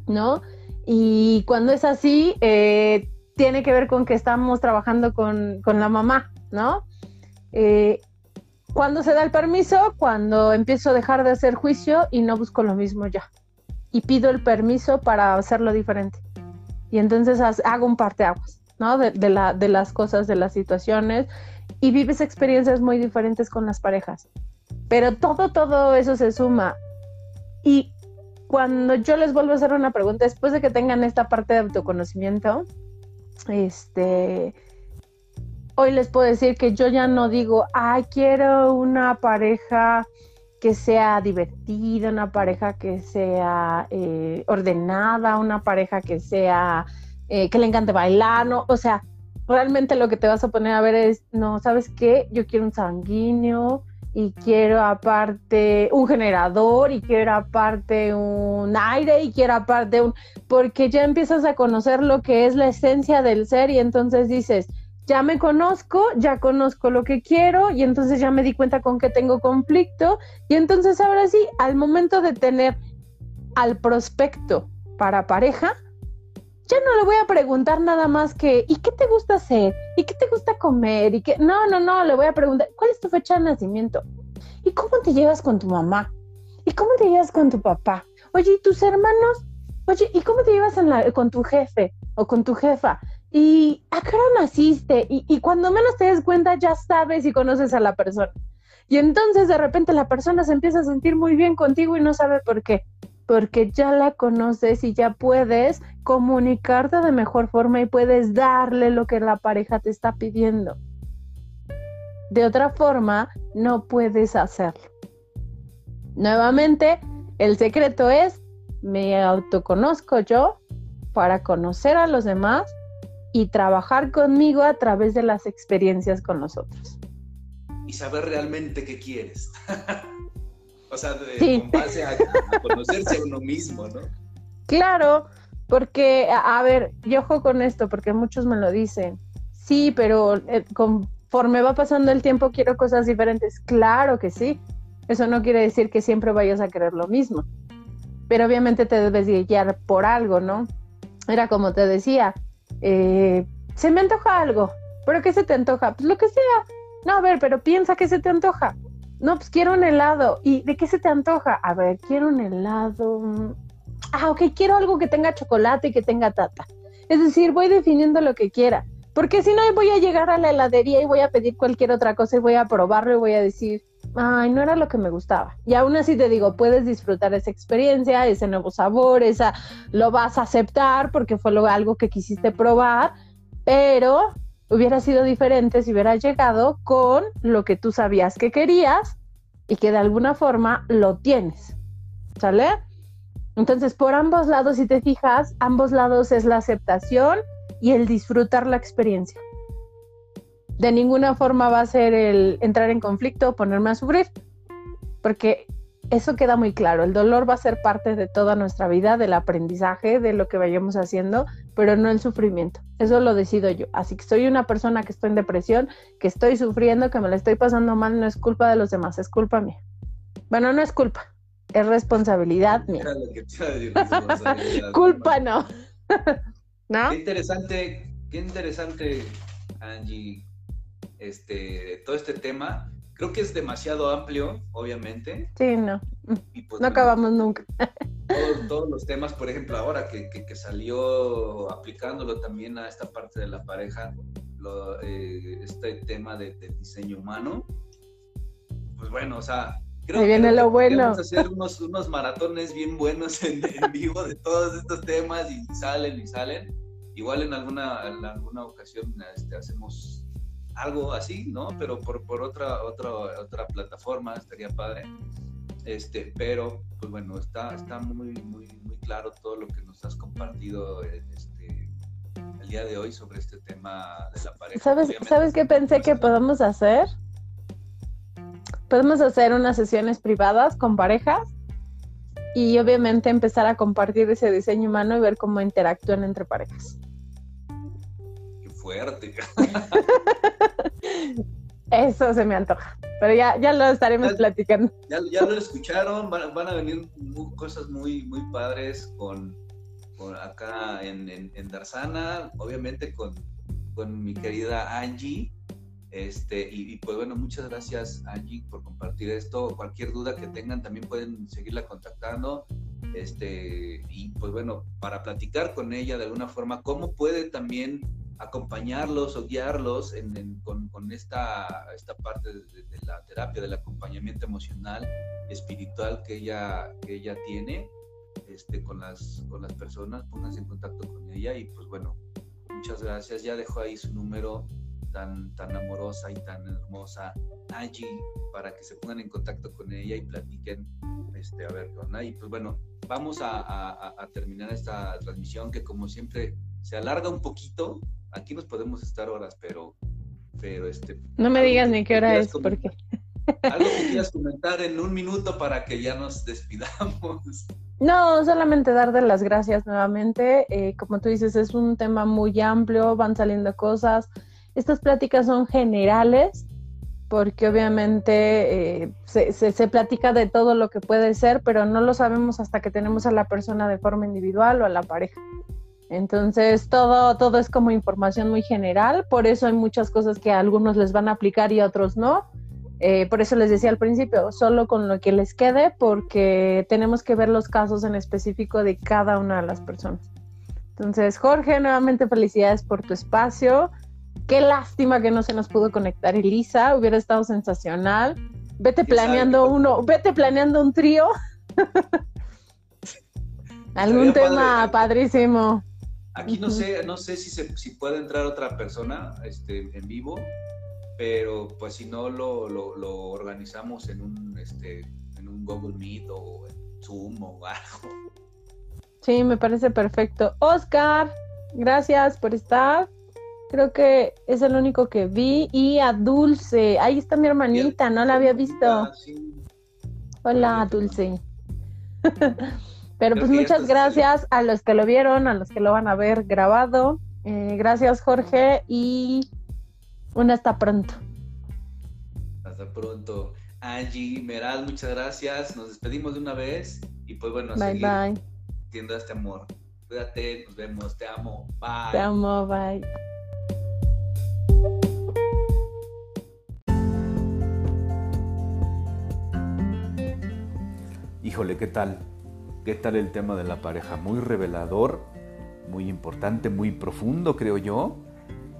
¿no? Y cuando es así, eh, tiene que ver con que estamos trabajando con, con la mamá, ¿no? Eh, cuando se da el permiso, cuando empiezo a dejar de hacer juicio y no busco lo mismo ya y pido el permiso para hacerlo diferente. Y entonces hago un parteaguas, ¿no? De, de, la, de las cosas, de las situaciones y vives experiencias muy diferentes con las parejas. Pero todo, todo eso se suma. Y cuando yo les vuelvo a hacer una pregunta, después de que tengan esta parte de autoconocimiento, este, hoy les puedo decir que yo ya no digo, ay, quiero una pareja que sea divertida, una pareja que sea eh, ordenada, una pareja que sea, eh, que le encante bailar, ¿no? O sea, realmente lo que te vas a poner a ver es, no, ¿sabes qué? Yo quiero un sanguíneo y quiero aparte un generador y quiero aparte un aire y quiero aparte un... porque ya empiezas a conocer lo que es la esencia del ser y entonces dices, ya me conozco, ya conozco lo que quiero y entonces ya me di cuenta con que tengo conflicto y entonces ahora sí, al momento de tener al prospecto para pareja, ya no le voy a preguntar nada más que, ¿y qué te gusta hacer? ¿Y qué te gusta comer? ¿Y qué? No, no, no, le voy a preguntar, ¿cuál es tu fecha de nacimiento? ¿Y cómo te llevas con tu mamá? ¿Y cómo te llevas con tu papá? Oye, ¿y tus hermanos? Oye, ¿y cómo te llevas con tu jefe o con tu jefa? ¿Y a qué hora naciste? Y, y cuando menos te des cuenta, ya sabes y conoces a la persona. Y entonces de repente la persona se empieza a sentir muy bien contigo y no sabe por qué porque ya la conoces y ya puedes comunicarte de mejor forma y puedes darle lo que la pareja te está pidiendo. De otra forma, no puedes hacerlo. Nuevamente, el secreto es, me autoconozco yo para conocer a los demás y trabajar conmigo a través de las experiencias con nosotros. Y saber realmente qué quieres. O sea, con base a, conocerse a uno mismo, ¿no? Claro, porque, a, ver, yo ojo con esto, porque muchos me lo dicen. Sí, pero eh, conforme va pasando el tiempo quiero cosas diferentes. Claro que sí. Eso no quiere decir que siempre vayas a querer lo mismo. Pero obviamente te debes guiar por algo, ¿no? Era como te decía, eh, se me antoja algo. ¿Pero qué se te antoja? Pues lo que sea. No, a ver, pero piensa que se te antoja. No, pues quiero un helado. ¿Y de qué se te antoja? A ver, quiero un helado. Ah, ok, quiero algo que tenga chocolate y que tenga tata. Es decir, voy definiendo lo que quiera. Porque si no, voy a llegar a la heladería y voy a pedir cualquier otra cosa y voy a probarlo y voy a decir, ay, no era lo que me gustaba. Y aún así te digo, puedes disfrutar esa experiencia, ese nuevo sabor, esa lo vas a aceptar porque fue algo que quisiste probar, pero hubiera sido diferente si hubieras llegado con lo que tú sabías que querías y que de alguna forma lo tienes. ¿Sale? Entonces, por ambos lados, si te fijas, ambos lados es la aceptación y el disfrutar la experiencia. De ninguna forma va a ser el entrar en conflicto o ponerme a sufrir, porque eso queda muy claro. El dolor va a ser parte de toda nuestra vida, del aprendizaje, de lo que vayamos haciendo, pero no el sufrimiento. Eso lo decido yo. Así que soy una persona que estoy en depresión, que estoy sufriendo, que me la estoy pasando mal, no es culpa de los demás, es culpa mía. Bueno, no es culpa, es responsabilidad mía. culpa no. ¿No? Qué interesante, qué interesante, Angie, este, todo este tema Creo que es demasiado amplio, obviamente. Sí, no. Pues, no acabamos nunca. Todos, los temas, por ejemplo, ahora que, salió aplicándolo también a esta parte de la pareja, eh, este tema de, diseño humano, pues bueno, o sea, creo Ahí viene que lo bueno. hacer unos, unos maratones bien buenos en, vivo de todos estos temas y salen y salen. Igual en alguna, en alguna ocasión este, hacemos algo así, ¿no? Pero por, por otra, otra, otra plataforma estaría padre. Este, pero, pues bueno, está, está muy, muy, muy claro todo lo que nos has compartido este, el día de hoy sobre este tema de la pareja. ¿Sabes, ¿sabes qué pensé que podemos hacer? Podemos hacer unas sesiones privadas con parejas y obviamente empezar a compartir ese diseño humano y ver cómo interactúan entre parejas fuerte. Eso se me antoja. Pero ya, ya lo estaremos platicando. Ya, ya, lo escucharon, van, a venir cosas muy, muy padres con, acá en, en, Darzana, obviamente con, con mi querida Angie. Este, y, pues bueno, muchas gracias Angie por compartir esto. Cualquier duda que tengan también pueden seguirla contactando. Este, y pues bueno, para platicar con ella de alguna forma, cómo puede también acompañarlos o guiarlos con, esta, esta parte de, la terapia, del acompañamiento emocional, espiritual que ella, que ella tiene este, con, las, con las personas, pónganse en contacto con ella y pues bueno, muchas gracias, ya dejó ahí su número tan, tan amorosa y tan hermosa, Angie, para que se pongan en contacto con ella y platiquen, este, a ver qué Y pues bueno, vamos a, a terminar esta transmisión que como siempre se alarga un poquito, aquí nos podemos estar horas, pero, pero este. No me digas ni qué hora es, porque. Algo que quieras comentar en un minuto para que ya nos despidamos. No, solamente darte las gracias nuevamente. Eh, como tú dices, es un tema muy amplio, van saliendo cosas. Estas pláticas son generales porque obviamente eh, se, se, platica de todo lo que puede ser, pero no lo sabemos hasta que tenemos a la persona de forma individual o a la pareja. Entonces, todo, todo es como información muy general, por eso hay muchas cosas que a algunos les van a aplicar y a otros no. Eh, por eso les decía al principio, solo con lo que les quede, porque tenemos que ver los casos en específico de cada una de las personas. Entonces, Jorge, nuevamente felicidades por tu espacio. Qué lástima que no se nos pudo conectar Elisa, hubiera estado sensacional. Vete planeando uno, vete planeando un trío. Algún tema padrísimo. Aquí no sé, no sé si, se, si puede entrar otra persona este, en vivo, pero pues si no lo, lo, organizamos en un, este, en un Google Meet o en Zoom o algo. Sí, me parece perfecto. Oscar, gracias por estar. Creo que es el único que vi. Y a Dulce. Ahí está mi hermanita, no la había visto. Hola, Dulce. Pero pues muchas gracias a los que lo vieron, a los que lo van a ver grabado. Eh, gracias, Jorge. Y un hasta pronto. Hasta pronto. Angie, Meral, muchas gracias. Nos despedimos de una vez. Y pues bueno, bye, seguir bye. este amor. Cuídate, nos vemos. Te amo. Bye. Te amo, bye. Híjole, ¿qué tal? ¿Qué tal el tema de la pareja? Muy revelador, muy importante, muy profundo, creo yo.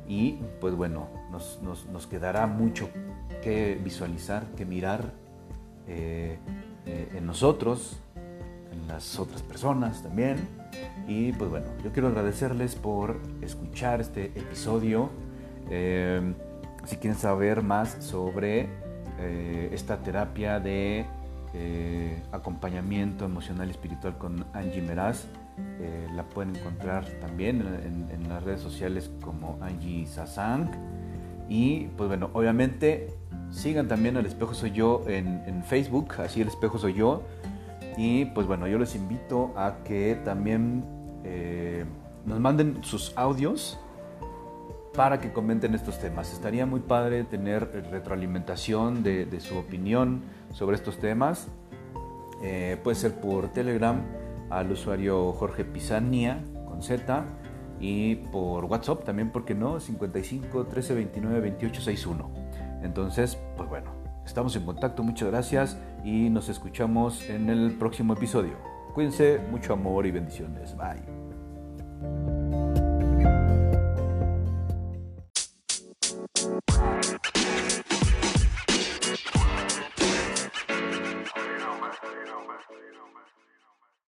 Y pues bueno, nos, quedará mucho que visualizar, que mirar eh, eh, en nosotros, en las otras personas también. Y pues bueno, yo quiero agradecerles por escuchar este episodio. Eh, si quieren saber más sobre esta terapia de eh, acompañamiento emocional y espiritual con Angie Meraz. Eh, la pueden encontrar también en, las redes sociales como Angie Sasang. Y pues bueno, obviamente sigan también El Espejo Soy Yo en, Facebook, así El Espejo Soy Yo. Y pues bueno, yo les invito a que también eh, nos manden sus audios para que comenten estos temas. Estaría muy padre tener retroalimentación de su opinión sobre estos temas. Eh, puede ser por Telegram al usuario Jorge Pizania con Z y por WhatsApp también, porque no? 55 13 29 28 61. Entonces, pues bueno, estamos en contacto, muchas gracias y nos escuchamos en el próximo episodio. Cuídense, mucho amor y bendiciones. Bye.